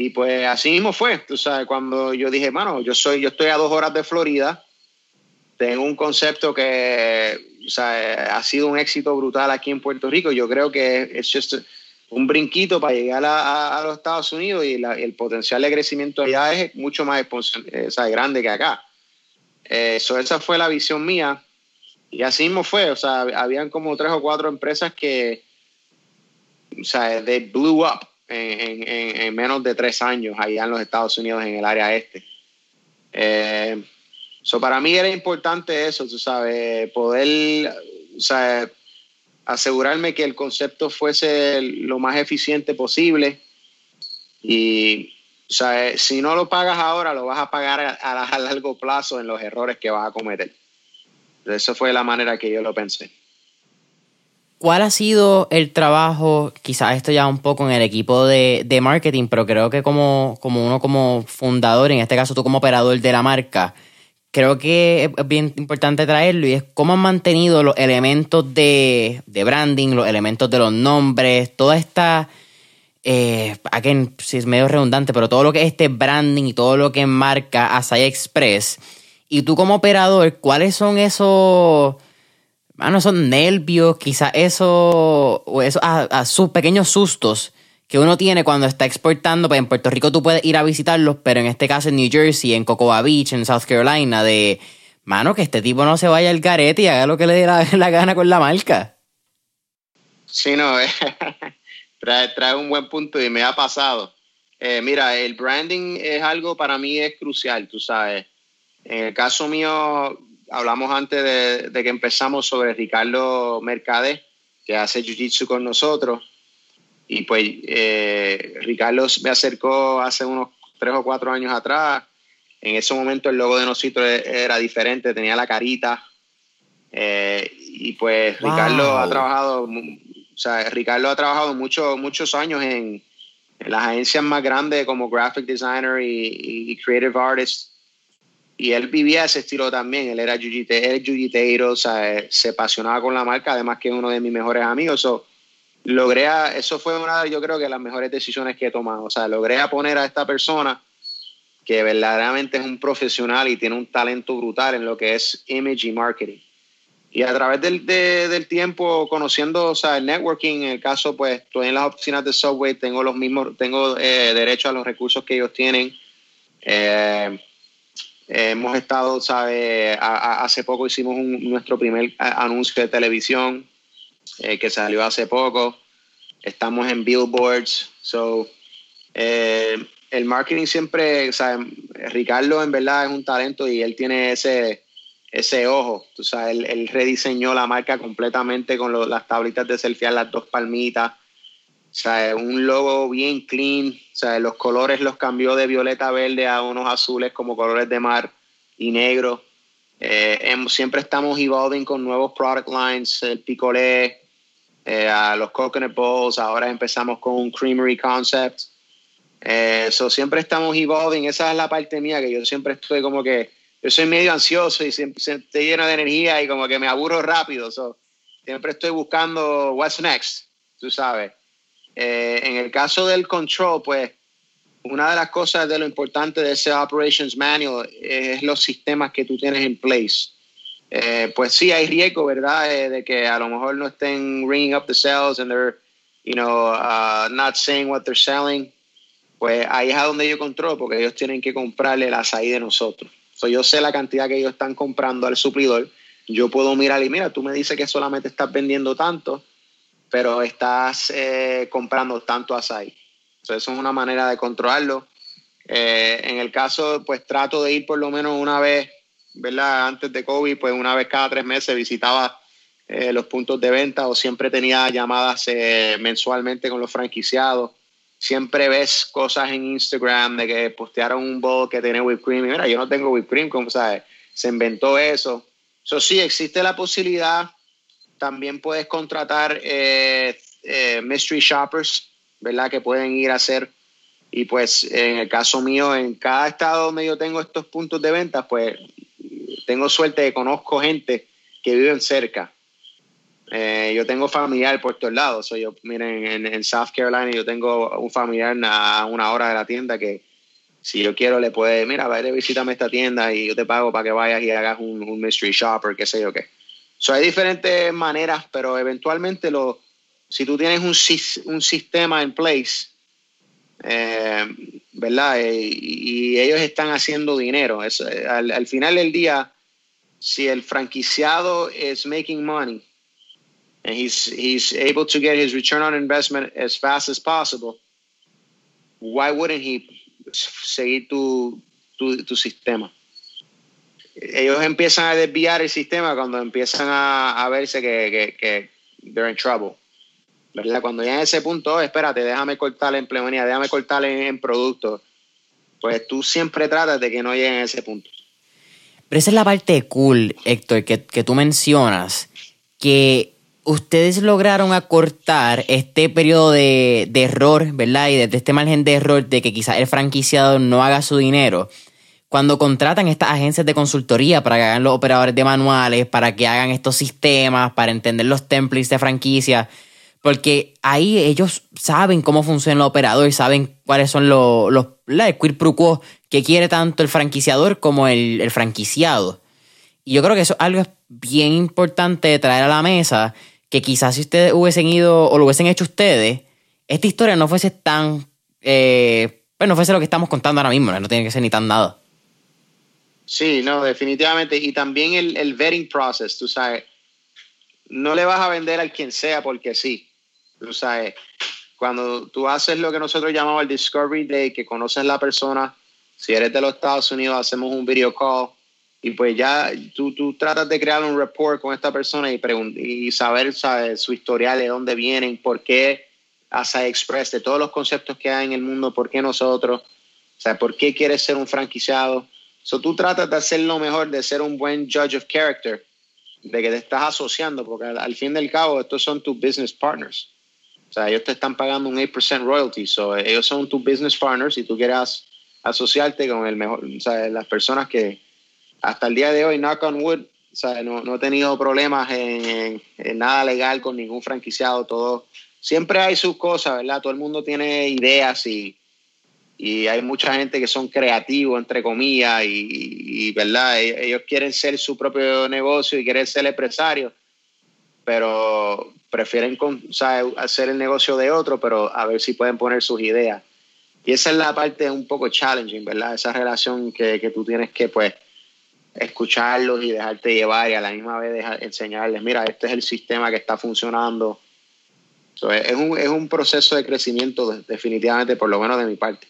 Y pues así mismo fue, tú sabes, cuando yo dije, mano, yo soy, yo estoy a dos horas de Florida, tengo un concepto que o sea, ha sido un éxito brutal aquí en Puerto Rico. Yo creo que es just un brinquito para llegar a, los Estados Unidos y el potencial de crecimiento allá es mucho más eh, grande que acá. Eh, esa fue la visión mía. Y así mismo fue, o sea, habían como tres o cuatro empresas que, o sea, they blew up en, menos de tres años allá en los Estados Unidos, en el área este. Eh, So, para mí era importante eso, tú sabes, poder, o sea, asegurarme que el concepto fuese lo más eficiente posible y, o sea, si no lo pagas ahora, lo vas a pagar a, a largo plazo en los errores que vas a cometer. Esa fue la manera que yo lo pensé. ¿Cuál ha sido el trabajo, quizás esto ya un poco en el equipo de, de, marketing, pero creo que como, como uno como fundador, en este caso tú como operador de la marca, creo que es bien importante traerlo y es cómo han mantenido los elementos de, branding, los elementos de los nombres, toda esta, eh, aquí si es medio redundante, pero todo lo que es este branding y todo lo que marca Asai Express. Y tú como operador, ¿cuáles son esos, bueno, son nervios, quizás esos, o esos a, sus pequeños sustos que uno tiene cuando está exportando, pues en Puerto Rico tú puedes ir a visitarlos, pero en este caso en New Jersey, en Cocoa Beach, en South Carolina, de, mano, que este tipo no se vaya al garete y haga lo que le dé la, gana con la marca. Sí, no, trae, trae un buen punto y me ha pasado. Eh, mira, el branding es algo para mí es crucial, tú sabes. En el caso mío, hablamos antes de, que empezamos sobre Ricardo Mercade, que hace Jiu-Jitsu con nosotros. Y pues eh, Ricardo me acercó hace unos tres o cuatro años atrás. En ese momento el logo de nosotros era diferente, tenía la carita. Eh, y pues Ricardo ha trabajado, o sea, Ricardo ha trabajado muchos muchos años en, las agencias más grandes como graphic designer y, creative artist. Y él vivía ese estilo también. Él era jiu-jiteiro, o sea, se apasionaba con la marca, además que es uno de mis mejores amigos. So, logré, eso fue una, yo creo que las mejores decisiones que he tomado. O sea, logré a poner a esta persona que verdaderamente es un profesional y tiene un talento brutal en lo que es image y marketing. Y a través del, del tiempo, conociendo o sea, el networking, en el caso, pues estoy en las oficinas de Subway, tengo los mismos, tengo eh, derecho a los recursos que ellos tienen. Eh, hemos estado, ¿sabe? hace poco hicimos nuestro primer anuncio de televisión eh, que salió hace poco. Estamos en billboards. So, el marketing siempre, sea, Ricardo en verdad es un talento y él tiene ese ese ojo. Tú sabes, él, rediseñó la marca completamente con las tablitas de selfie, las dos palmitas. Sea, un logo bien clean. O sea, los colores los cambió de violeta verde a unos azules como colores de mar y negro. Eh, siempre estamos evolving con nuevos product lines, el picolé, eh, los coconut bowls. Ahora empezamos con un creamery concept. Eso eh, siempre estamos evolving. Esa es la parte mía que yo siempre estoy como que yo soy medio ansioso y siempre estoy lleno de energía y como que me aburro rápido. siempre estoy buscando what's next, tú sabes. Eh, en el caso del control, pues una de las cosas de lo importante de ese operations manual es los sistemas que tú tienes en place. Eh, pues sí, hay riesgo, ¿verdad? Eh, de que a lo mejor no estén ringing up the sales and they're, you know, uh, not saying what they're selling. Pues ahí es a donde yo controlo, porque ellos tienen que comprarle la SAI de nosotros yo sé la cantidad que ellos están comprando al suplidor. Yo puedo mirar y mira, tú me dices que solamente estás vendiendo tanto, pero estás eh, comprando tanto açaí. eso es una manera de controlarlo. Eh, en el caso, pues trato de ir por lo menos una vez, ¿verdad? Antes de COVID, pues una vez cada tres meses visitaba eh, los puntos de venta o siempre tenía llamadas mensualmente con los franquiciados siempre ves cosas en Instagram de que postearon un bowl que tiene whipped cream. Y mira, yo no tengo whipped cream, como sabes, se inventó eso. Eso sí, existe la posibilidad. También puedes contratar eh, eh, mystery shoppers, ¿verdad? Que pueden ir a hacer. Y pues en el caso mío, en cada estado donde yo tengo estos puntos de venta, pues tengo suerte de conozco gente que viven cerca. Eh, yo tengo familiar por todos lados. soy yo, miren, en, South Carolina yo tengo un familiar a una hora de la tienda que si yo quiero le puede, mira, vaya, visítame esta tienda y yo te pago para que vayas y hagas un, mystery shopper, qué sé yo qué. So, hay diferentes maneras, pero eventualmente lo, si tú tienes un, un sistema en place, eh, ¿verdad? Eh, y, ellos están haciendo dinero. Es, al, al final del día, si el franquiciado es making money, and he's he's able to get his return on investment as fast as possible, why wouldn't he seguir tu, tu, tu sistema? Ellos empiezan a desviar el sistema cuando empiezan a, a verse que, que, they're in trouble. ¿verdad? Cuando ya en ese punto, oh, espérate, déjame cortar la empleomanía, déjame cortar en, en productos, pues tú siempre tratas de que no lleguen a ese punto. Pero esa es la parte cool, Héctor, que, que tú mencionas, que ustedes lograron acortar este periodo de, error, ¿verdad? Y de, este margen de error de que quizás el franquiciado no haga su dinero. Cuando contratan estas agencias de consultoría para que hagan los operadores de manuales, para que hagan estos sistemas, para entender los templates de franquicia, porque ahí ellos saben cómo funciona el operador y saben cuáles son los, los la que quiere tanto el franquiciador como el, el franquiciado. Y yo creo que eso es algo bien importante de traer a la mesa que quizás si ustedes hubiesen ido o lo hubiesen hecho ustedes, esta historia no fuese tan, eh, bueno, fuese lo que estamos contando ahora mismo, no tiene que ser ni tan nada. Sí, no, definitivamente. Y también el, el vetting process, tú sabes, no le vas a vender al quien sea porque sí, tú sabes. cuando tú haces lo que nosotros llamamos el Discovery Day, que conoces la persona, si eres de los Estados Unidos, hacemos un video call y pues ya tú, tú tratas de crear un report con esta persona y, y saber su historial, de dónde vienen, por qué Asa Express, de todos los conceptos que hay en el mundo, por qué nosotros, o por qué quieres ser un franquiciado. So, tú tratas de hacer lo mejor, de ser un buen judge of character, de que te estás asociando, porque al, fin del cabo estos son tus business partners. O sea, ellos te están pagando un 8% royalty, so, ellos son tus business partners y tú quieres asociarte con el mejor, o sea, las personas que hasta el día de hoy, knock on wood, o sea, no, no he tenido problemas en, nada legal con ningún franquiciado, todo. Siempre hay sus cosas, ¿verdad? Todo el mundo tiene ideas y, y hay mucha gente que son creativos, entre comillas, y, ¿verdad? E, ellos quieren ser su propio negocio y quieren ser empresarios, pero prefieren hacer el negocio de otro, pero a ver si pueden poner sus ideas. Y esa es la parte un poco challenging, ¿verdad? Esa relación que, que tú tienes que, pues, escucharlos y dejarte llevar y a la misma vez enseñarles, mira, este es el sistema que está funcionando. es, un, es un proceso de crecimiento definitivamente, por lo menos de mi parte.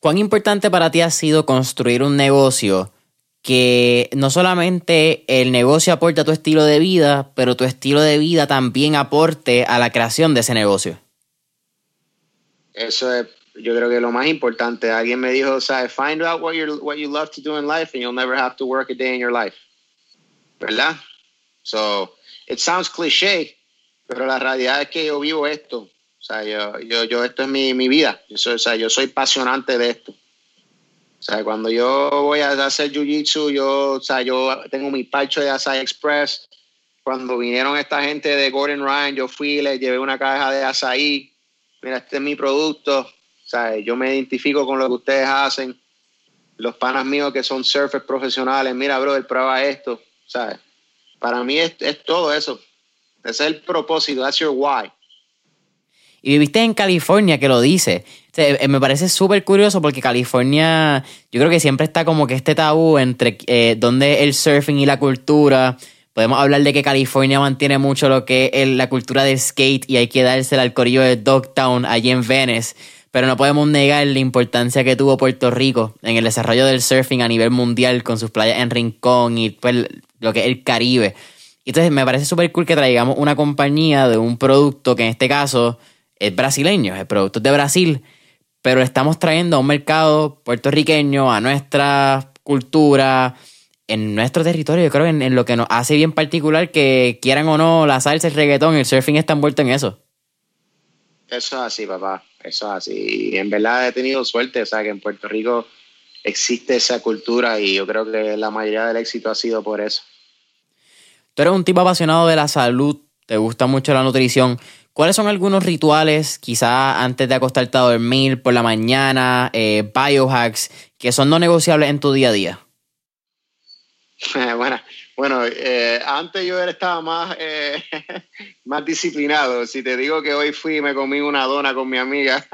¿Cuán importante para ti ha sido construir un negocio que no solamente el negocio aporta a tu estilo de vida, pero tu estilo de vida también aporte a la creación de ese negocio? Eso es yo creo que lo más importante, alguien me dijo, sea, find out what, you're, what you love to do in life and you'll never have to work a day in your life. ¿Verdad? So, it sounds cliché, pero la realidad es que yo vivo esto. O sea, yo, yo, yo esto es mi, mi vida. Yo soy, o sea, de esto. O sea, cuando yo voy a hacer jiu-jitsu, yo, o sea, yo tengo mi parcho de Asai Express. Cuando vinieron esta gente de Gordon Ryan, yo fui, les llevé una caja de Asaí. Mira, este es mi producto yo me identifico con lo que ustedes hacen. Los panas míos que son surfers profesionales, mira, brother, prueba esto. ¿sabes? Para mí es, todo eso. Es el propósito, that's your why. Y viviste en California, que lo dice. Eh, me parece súper curioso porque California, yo creo que siempre está como que este tabú entre eh, donde el surfing y la cultura. Podemos hablar de que California mantiene mucho lo que es la cultura del skate y hay que darse al corillo de Dogtown allí en Venice pero no podemos negar la importancia que tuvo Puerto Rico en el desarrollo del surfing a nivel mundial con sus playas en Rincón y pues, lo que es el Caribe. Entonces me parece súper cool que traigamos una compañía de un producto que en este caso es brasileño, el producto es de Brasil, pero estamos trayendo a un mercado puertorriqueño, a nuestra cultura, en nuestro territorio, yo creo en, en lo que nos hace bien particular que quieran o no la salsa, el reggaetón, el surfing está envuelto en eso. Eso es así, papá. Eso es así. Y en verdad he tenido suerte, o sea, que en Puerto Rico existe esa cultura y yo creo que la mayoría del éxito ha sido por eso. Tú eres un tipo apasionado de la salud, te gusta mucho la nutrición. ¿Cuáles son algunos rituales, quizás antes de acostarte a dormir por la mañana, eh, biohacks, que son no negociables en tu día a día? bueno, bueno, eh, antes yo estaba más, eh, más disciplinado. Si te digo que hoy fui y me comí una dona con mi amiga.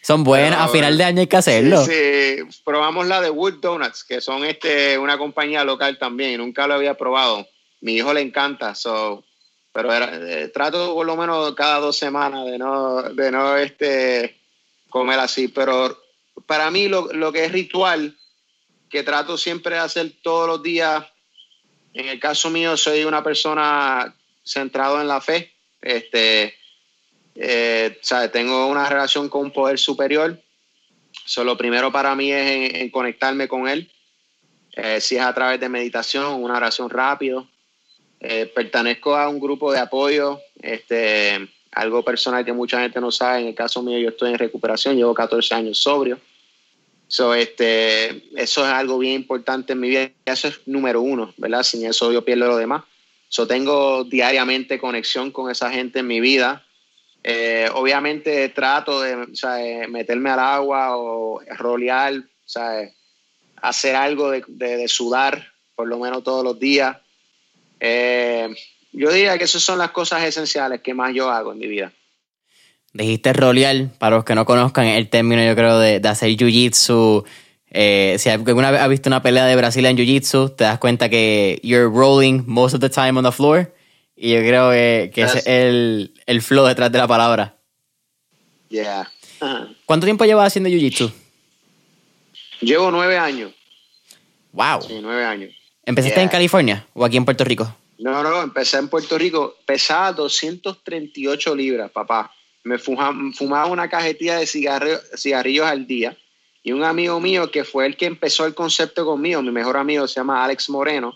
son buenas, a final de año hay que hacerlo. Sí, probamos la de Wood Donuts, que son este, una compañía local también. Nunca lo había probado. Mi hijo le encanta, so, pero eh, trato por lo menos cada dos semanas de no, de no este, comer así. Pero para mí lo, lo que es ritual que trato siempre de hacer todos los días. En el caso mío, soy una persona centrado en la fe. Este, eh, tengo una relación con un poder superior. So, lo primero para mí es en, conectarme con él. Eh, si es a través de meditación, una oración rápido. Eh, pertenezco a un grupo de apoyo, este, algo personal que mucha gente no sabe. En el caso mío, yo estoy en recuperación, llevo 14 años sobrio. So, este, eso es algo bien importante en mi vida. Eso es número uno, ¿verdad? Sin eso yo pierdo lo demás. So, tengo diariamente conexión con esa gente en mi vida. Eh, obviamente trato de meterme al agua o rolear, hacer algo de, sudar por lo menos todos los días. Eh, yo diría que esas son las cosas esenciales que más yo hago en mi vida. Dijiste rolear, para los que no conozcan el término, yo creo, de, hacer jiu-jitsu. Eh, si alguna vez has visto una pelea de Brasil en jiu-jitsu, te das cuenta que you're rolling most of the time on the floor. Y yo creo que, que ese es el, el flow detrás de la palabra. Yeah. ¿Cuánto tiempo llevas haciendo Jiu-Jitsu? Llevo nueve años. Wow. Sí, nueve años. ¿Empezaste Yeah. en California o aquí en Puerto Rico? No, no, empecé en Puerto Rico. Pesaba 238 libras, papá. Me fumaba una cajetilla de cigarrillos, cigarrillos al día. Y un amigo mío que fue el que empezó el concepto conmigo, mi mejor amigo se llama Alex Moreno.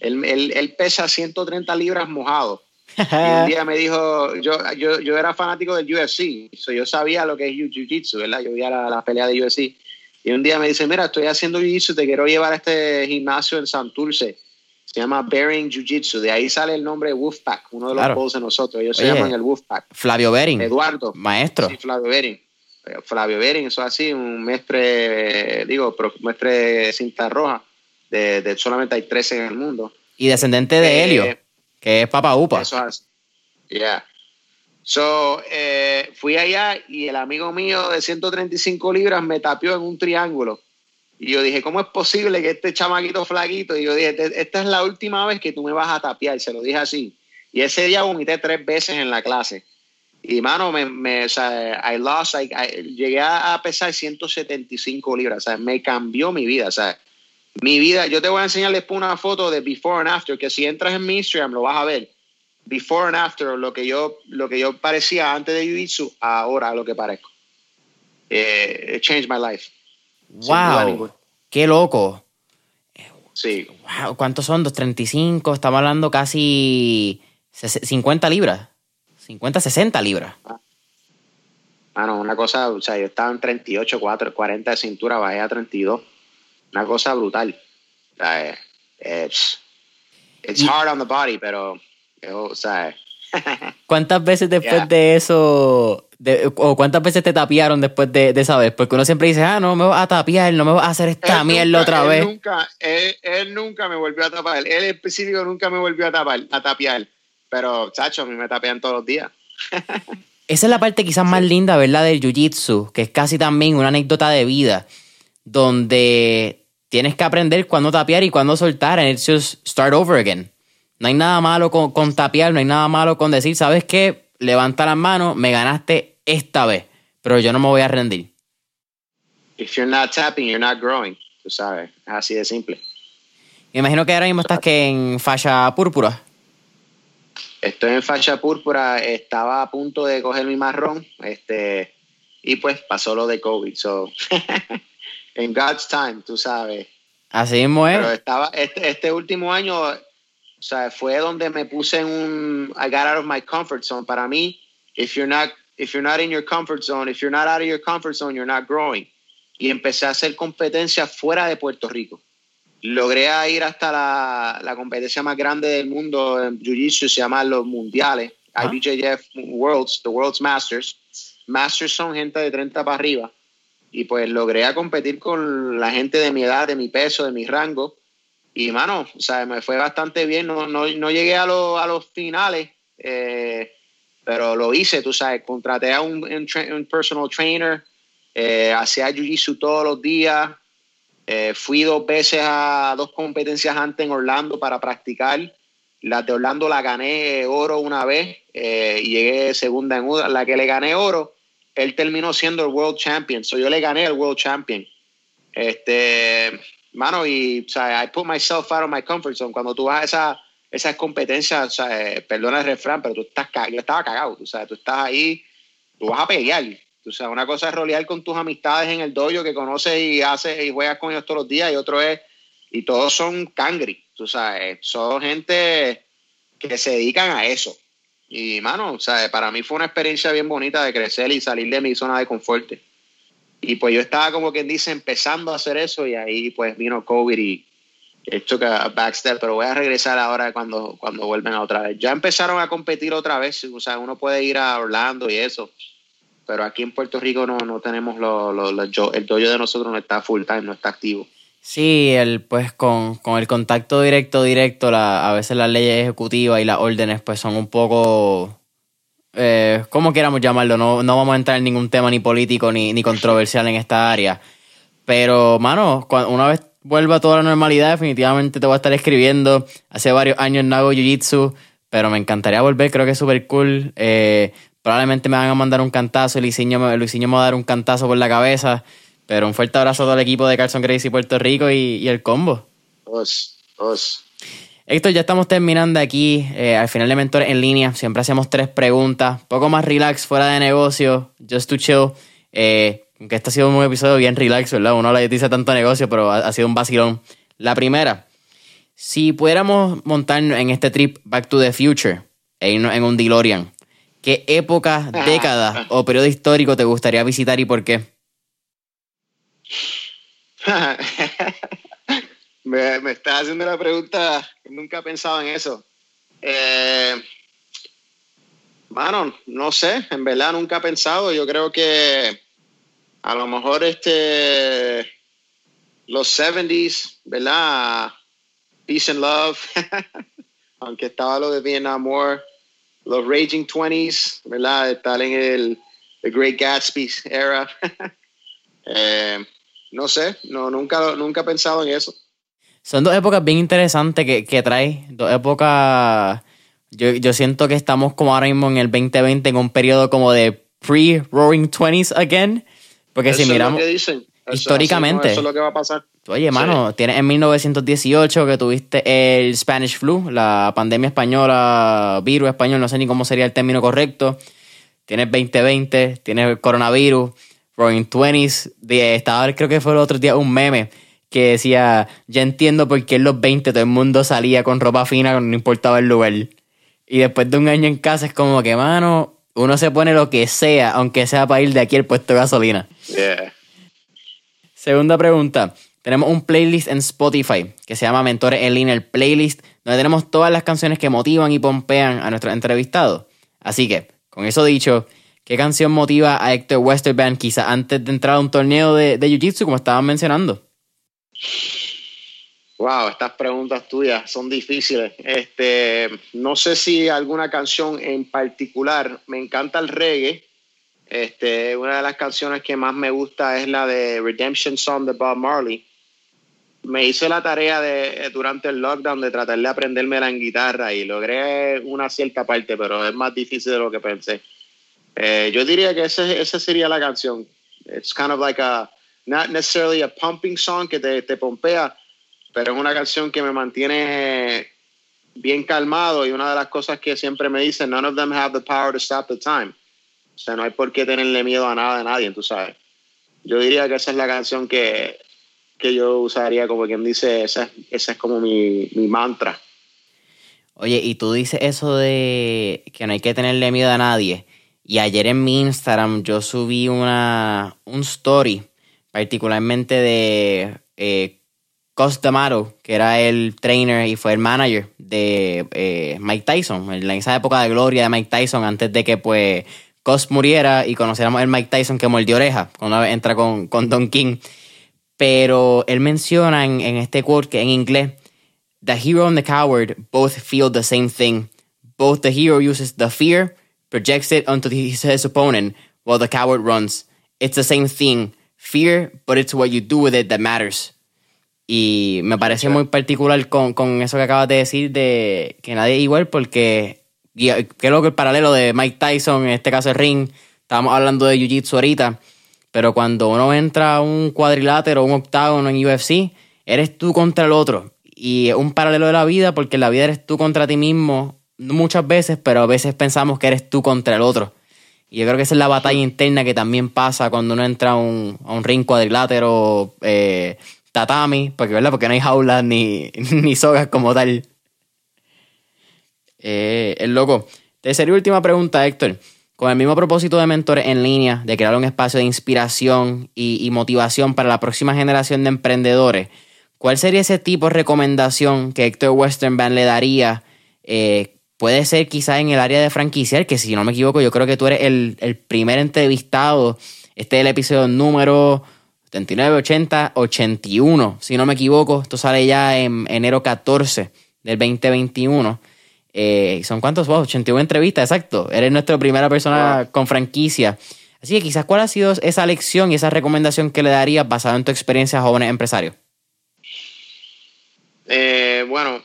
Él, él- él pesa 130 libras mojado. Y un día me dijo, yo, yo, yo era fanático del UFC, so yo sabía lo que es Jiu-Jitsu, ¿verdad? Yo veía la, la pelea de UFC. Y un día me dice, mira, estoy haciendo Jiu-Jitsu, te quiero llevar a este gimnasio en Santurce. Se llama Bearing Jiu-Jitsu. De ahí sale el nombre Wolfpack, uno de los Claro. de nosotros. Ellos Oye. se llaman el Wolfpack. Flavio Bering, Eduardo. maestro. Sí, Flavio Bering. Eh, Flavio Bering, eso así, un mestre, digo, mestre de cinta roja. De, de solamente hay 13 en el mundo. Y descendente de Eh, Helio, que es Papa Upa. Eso es. Yeah. So, eh, fui allá y el amigo mío de 135 libras me tapió en un triángulo. Y yo dije, ¿cómo es posible que este chamaquito flaquito? Y yo dije, "Este- esta es la última vez que tú me vas a tapiar. Se lo dije así. Y ese día vomité tres veces en la clase. Y, mano, me, me, o sea, I lost, I- I- llegué a pesar 175 libras. O sea, me cambió mi vida. O sea, mi vida, yo te voy a enseñar después una foto de before and after, que si entras en mi Instagram lo vas a ver. Before and after, lo que yo, lo que yo parecía antes de Jiu-Jitsu, ahora lo que parezco. Eh, it changed my life. wow, qué loco. Sí, Wow, ¿cuántos son? 235, estamos hablando casi ses- 50 libras. 50, 60 libras. mano, una cosa, o sea, yo estaba en 38, 4, 40 de cintura, bajé a 32. Una cosa brutal. Sea, eh, it's, it's hard on the body, pero, yo, sea, ¿Cuántas veces después Yeah. de eso, de- o cuántas veces te tapiaron después de, de esa vez? Porque uno siempre dice, ah, no me vas a tapiar, no me vas a hacer esta Él mierda nunca- otra él vez. Nunca, él, él nunca me volvió a tapar. Él en específico nunca me volvió a tapar, a tapiar. Pero, chacho, a mí me tapean todos los días. Esa es la parte quizás más linda, ¿verdad? Del jiu-jitsu, que es casi también una anécdota de vida, donde tienes que aprender cuándo tapear y cuándo soltar, and it's just start over again. No hay nada malo con, con tapear, no hay nada malo con decir, ¿sabes qué? Levanta las manos, me ganaste esta vez, pero yo no me voy a rendir. If you're not tapping, you're not growing. Tú sabes, es así de simple. Me imagino que ahora mismo estás que en falla púrpura. Estoy en facha púrpura, estaba a punto de coger mi marrón, este, y pues pasó lo de COVID. So, en God's time, tú sabes. Así mismo es. Pero estaba, este, este último año, o sea, fue donde me puse en un, I got out of my comfort zone. Para mí, if you're not, if you're not in your comfort zone, if you're not out of your comfort zone, you're not growing. Y empecé a hacer competencia fuera de Puerto Rico. Logré ir hasta la, la competencia más grande del mundo en Jiu-Jitsu, se llama los mundiales, Ah. IBJJF Worlds, the World's Masters. Masters son gente de 30 para arriba y pues logré a competir con la gente de mi edad, de mi peso, de mi rango. Y, mano, o sea, me fue bastante bien. No, no, no llegué a, lo- a los finales, eh, pero lo hice, tú sabes. Contraté a un, personal trainer, eh, hacía jiu-jitsu todos los días. Eh, fui dos veces a dos competencias antes en Orlando para practicar. La de Orlando la gané oro una vez y llegué segunda en una. La que le gané oro, él terminó siendo el World Champion. So yo le gané el World Champion. Este, mano, y o sea, I put myself out of my comfort zone. Cuando tú vas a esa, esas competencias, o sea, eh, perdona el refrán, pero tú estás, yo estaba cagado. Tú, sabes, tú estás ahí, tú vas a pelear. Tú sabes, una cosa es rolear con tus amistades en el dojo que conoces y haces y juegas con ellos todos los días, y otro es, y todos son cangri, tú sabes, son gente que se dedican a eso. Y, mano, o sea, para mí fue una experiencia bien bonita de crecer y salir de mi zona de confort. Y pues yo estaba como quien dice empezando a hacer eso y ahí pues vino COVID y it took a backstep, pero voy a regresar ahora cuando, cuando vuelven a otra vez. Ya empezaron a competir otra vez, o sea, uno puede ir a Orlando y eso, pero aquí en Puerto Rico no, no tenemos lo, lo- lo- el dojo de nosotros no está full time, no está activo. Sí, el, pues con, con el contacto directo, directo, la, a veces las leyes ejecutivas y las órdenes pues son un poco, eh, ¿cómo queramos llamarlo? No, no vamos a entrar en ningún tema ni político ni, ni controversial en esta área. Pero, mano, cua- una vez vuelva toda la normalidad, definitivamente te voy a estar escribiendo. Hace varios años no hago jiu-jitsu, pero me encantaría volver, creo que es súper cool. Eh, probablemente me van a mandar un cantazo, Luisinho, Luisinho me va a dar un cantazo por la cabeza, pero un fuerte abrazo a todo el equipo de Carson Crazy Puerto Rico y, el combo. Os, os. Héctor, ya estamos terminando aquí eh, al final de Mentores en línea. Siempre hacemos tres preguntas, poco más relax, fuera de negocio, just to chill. Eh, aunque este ha sido un episodio bien relax, ¿verdad? Uno le dice tanto negocio, pero ha, sido un vacilón. La primera, si pudiéramos montarnos en este trip Back to the Future e irnos en un DeLorean, ¿qué época, ah. década o periodo histórico te gustaría visitar y por qué? me, me, estás haciendo la pregunta, nunca he pensado en eso. Eh, no sé, en verdad nunca he pensado. Yo creo que a lo mejor este los 70s, ¿verdad? Peace and Love, aunque estaba lo de Vietnam War, los Raging 20s, ¿verdad? Estar en el The Great Gatsby era. Eh, no sé, no, nunca, nunca he pensado en eso. Son dos épocas bien interesantes que, que trae, dos épocas... Yo, yo siento que estamos como ahora mismo en el 2020 en un periodo como de pre-Roaring 20s again. Porque si miramos históricamente. Eso es lo que va a pasar. Oye, mano, tienes en 1918 que tuviste el Spanish flu, la pandemia española, virus español, no sé ni cómo sería el término correcto. Tienes 2020, tienes el coronavirus, Roaring 20s. Estaba, creo que fue el otro día un meme que decía, ya entiendo por qué en los 20 todo el mundo salía con ropa fina, no importaba el lugar. Y después de un año en casa es como que, mano, uno se pone lo que sea, aunque sea para ir de aquí al puesto de gasolina. Segunda pregunta. Tenemos un playlist en Spotify que se llama Mentores en Línea, el playlist, donde tenemos todas las canciones que motivan y pompean a nuestros entrevistados. Así que, con eso dicho, ¿qué canción motiva a Héctor Westerban quizá antes de entrar a un torneo de, de Jiu-Jitsu, como estaban mencionando? Wow, estas preguntas tuyas son difíciles. Este, no sé si alguna canción en particular. Me encanta el reggae. Este, una de las canciones que más me gusta es la de Redemption Song de Bob Marley. Me hice la tarea de durante el lockdown de tratar de aprenderme la guitarra y logré una cierta parte, pero es más difícil de lo que pensé. Eh, yo diría que esa sería la canción. It's kind of like a, not necessarily a pumping song que te, te pompea, pero es una canción que me mantiene bien calmado y una de las cosas que siempre me dicen, none of them have the power to stop the time. O sea, no hay por qué tenerle miedo a nada de nadie, tú sabes. Yo diría que esa es la canción que, que yo usaría como quien dice, esa, esa es como mi, mi mantra. Oye, y tú dices eso de que no hay que tenerle miedo a nadie. Y ayer en mi Instagram yo subí una, un story, particularmente de eh, que era el trainer y fue el manager de eh, Mike Tyson, en esa época de gloria de Mike Tyson, antes de que pues Cos muriera y conociéramos el Mike Tyson que mordió oreja cuando entra con, con Don King. Pero él menciona en, en este quote que en inglés, The hero and the coward both feel the same thing. Both the hero uses the fear, projects it onto his opponent, while the coward runs. It's the same thing. Fear, but it's what you do with it that matters. Y me parece muy particular con, con, eso que acabas de decir de que nadie es igual porque creo que el paralelo de Mike Tyson, en este caso el ring, estábamos hablando de Jiu-Jitsu ahorita, pero cuando uno entra a un cuadrilátero un octágono en UFC, eres tú contra el otro. Y es un paralelo de la vida porque en la vida eres tú contra ti mismo muchas veces, pero a veces pensamos que eres tú contra el otro. Y yo creo que esa es la batalla interna que también pasa cuando uno entra a un, a un ring cuadrilátero. Eh, tatami, porque, ¿verdad? porque no hay jaulas ni, ni sogas como tal. Eh, el loco. Tercera y última pregunta, Héctor. Con el mismo propósito de mentores en línea, de crear un espacio de inspiración y, motivación para la próxima generación de emprendedores, ¿cuál sería ese tipo de recomendación que Héctor Westernband le daría? Eh, puede ser quizá en el área de franquiciar, que si no me equivoco, yo creo que tú eres el, el primer entrevistado. Este es el episodio número 79, 80, 81, si no me equivoco. Esto sale ya en enero 14 del 2021. Eh, ¿Son cuántos? Wow, 81 entrevistas, exacto. Eres nuestra primera persona con franquicia. Así que quizás, ¿cuál ha sido esa lección y esa recomendación que le darías basada en tu experiencia a jóvenes empresarios? Eh, bueno,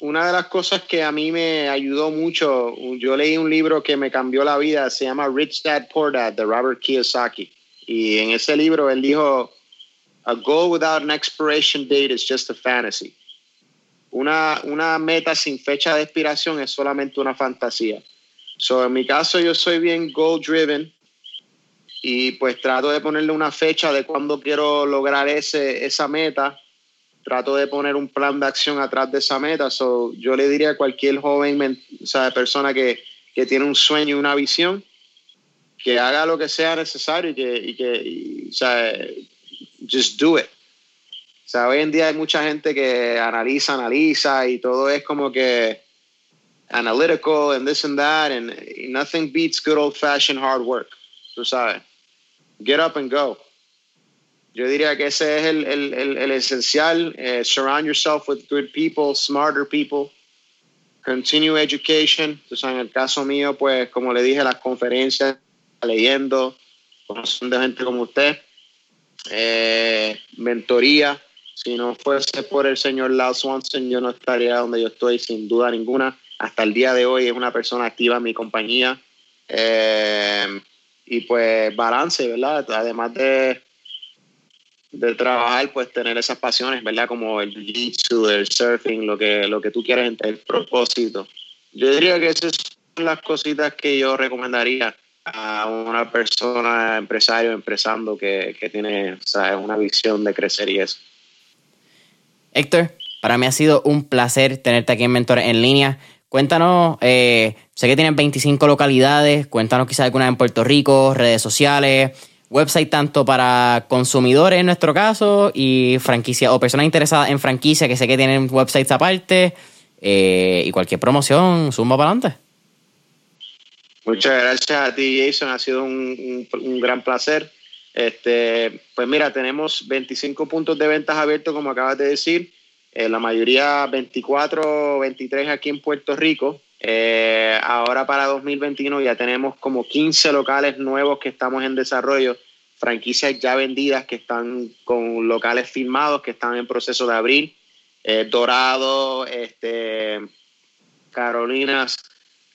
una de las cosas que a mí me ayudó mucho, yo leí un libro que me cambió la vida, se llama Rich Dad Poor Dad de Robert Kiyosaki. Y en ese libro él dijo, a goal without an expiration date is just a fantasy. Una, una meta sin fecha de expiración es solamente una fantasía. So, en mi caso yo soy bien goal driven y pues trato de ponerle una fecha de cuándo quiero lograr ese, esa meta trato de poner un plan de acción atrás de esa meta. So, yo le diría a cualquier joven o sea, persona que, que, tiene un sueño y una visión, que haga lo que sea necesario y que, y que o sea, just do it. O sea, hoy en día hay mucha gente que analiza, analiza y todo es como que analytical and this and that and nothing beats good old fashioned hard work. Tú sabes. Get up and go. Yo diría que ese es el, el, el, esencial. Eh, surround yourself with good people, smarter people. Continue education. Entonces, en el caso mío, pues, como le dije, las conferencias, leyendo, conociendo gente como usted. Eh, mentoría. Si no fuese por el señor Lau Swanson, yo no estaría donde yo estoy, sin duda ninguna. Hasta el día de hoy es una persona activa en mi compañía. Eh, y pues balance, ¿verdad? Además de de trabajar, pues tener esas pasiones, ¿verdad? Como el jiu-jitsu, el surfing, lo que, lo que tú quieres, el propósito. Yo diría que esas son las cositas que yo recomendaría a una persona, empresario, empresando, que, que tiene una visión de crecer y eso. Héctor, para mí ha sido un placer tenerte aquí en Mentor en línea. Cuéntanos, eh, sé que tienen 25 localidades, cuéntanos quizás algunas en Puerto Rico, redes sociales, website tanto para consumidores en nuestro caso y franquicia o personas interesadas en franquicia que sé que tienen websites aparte eh, y cualquier promoción, suma para adelante. Muchas gracias a ti, Jason. Ha sido un, gran placer. Este, pues mira, tenemos 25 puntos de ventas abiertos, como acabas de decir. Eh, la mayoría 24, 23 aquí en Puerto Rico. Eh, ahora para 2021 ya tenemos como 15 locales nuevos que estamos en desarrollo, franquicias ya vendidas que están con locales firmados que están en proceso de abrir. Eh, Dorado, este, Carolinas.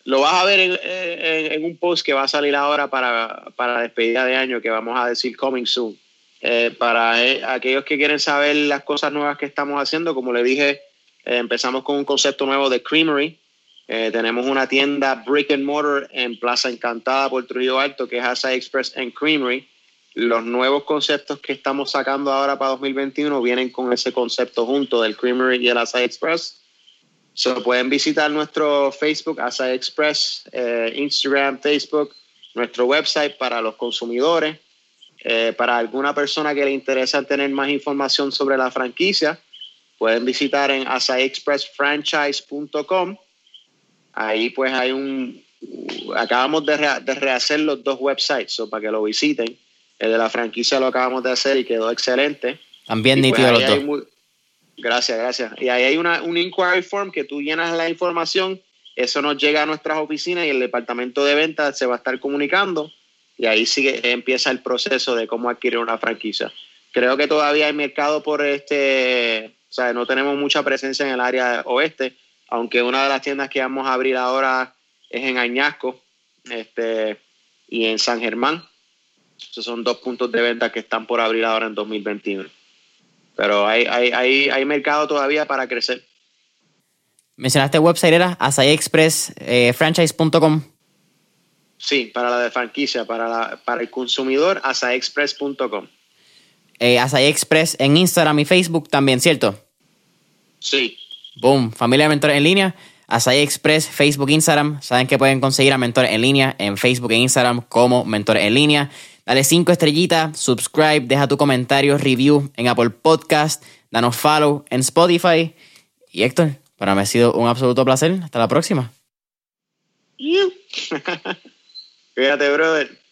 Lo vas a ver en, un post que va a salir ahora para, para despedida de año que vamos a decir coming soon. Eh, para aquellos que quieren saber las cosas nuevas que estamos haciendo, como le dije, empezamos con un concepto nuevo de Creamery, eh, tenemos una tienda brick and mortar en Plaza Encantada por Trujillo Alto, que es Asa Express and Creamery. Los nuevos conceptos que estamos sacando ahora para 2021 vienen con ese concepto junto del Creamery y el Asa Express. So, pueden visitar nuestro Facebook, Asa Express, eh, Instagram, Facebook, nuestro website para los consumidores. Eh, para alguna persona que le interesa tener más información sobre la franquicia, pueden visitar en asaexpressfranchise.com Ahí pues hay un, acabamos de, rehacer los dos websites para que lo visiten. El de la franquicia lo acabamos de hacer y quedó excelente. También pues, nítido los dos. gracias, gracias. Y ahí hay una, un inquiry form que tú llenas la información, eso nos llega a nuestras oficinas y el departamento de ventas se va a estar comunicando y ahí sigue, empieza el proceso de cómo adquirir una franquicia. Creo que todavía hay mercado por este, o sea, no tenemos mucha presencia en el área oeste, aunque una de las tiendas que vamos a abrir ahora es en Añasco este, y en San Germán. Esos son dos puntos de venta que están por abrir ahora en 2021. Pero hay, hay, hay, mercado todavía para crecer. Mencionaste website, era asaexpressfranchise.com. Eh, sí, para la de franquicia, para, la, para el consumidor, asaexpress.com. Eh, Express en Instagram y Facebook también, ¿cierto? Sí. Boom, familia de mentores en línea. Asai Express, Facebook, Instagram. Saben que pueden conseguir a mentores en línea en Facebook e Instagram como mentores en línea. Dale cinco estrellitas, subscribe, deja tu comentario, review en Apple Podcast, danos follow en Spotify. Y Héctor, para mí ha sido un absoluto placer. Hasta la próxima. Cuídate, brother.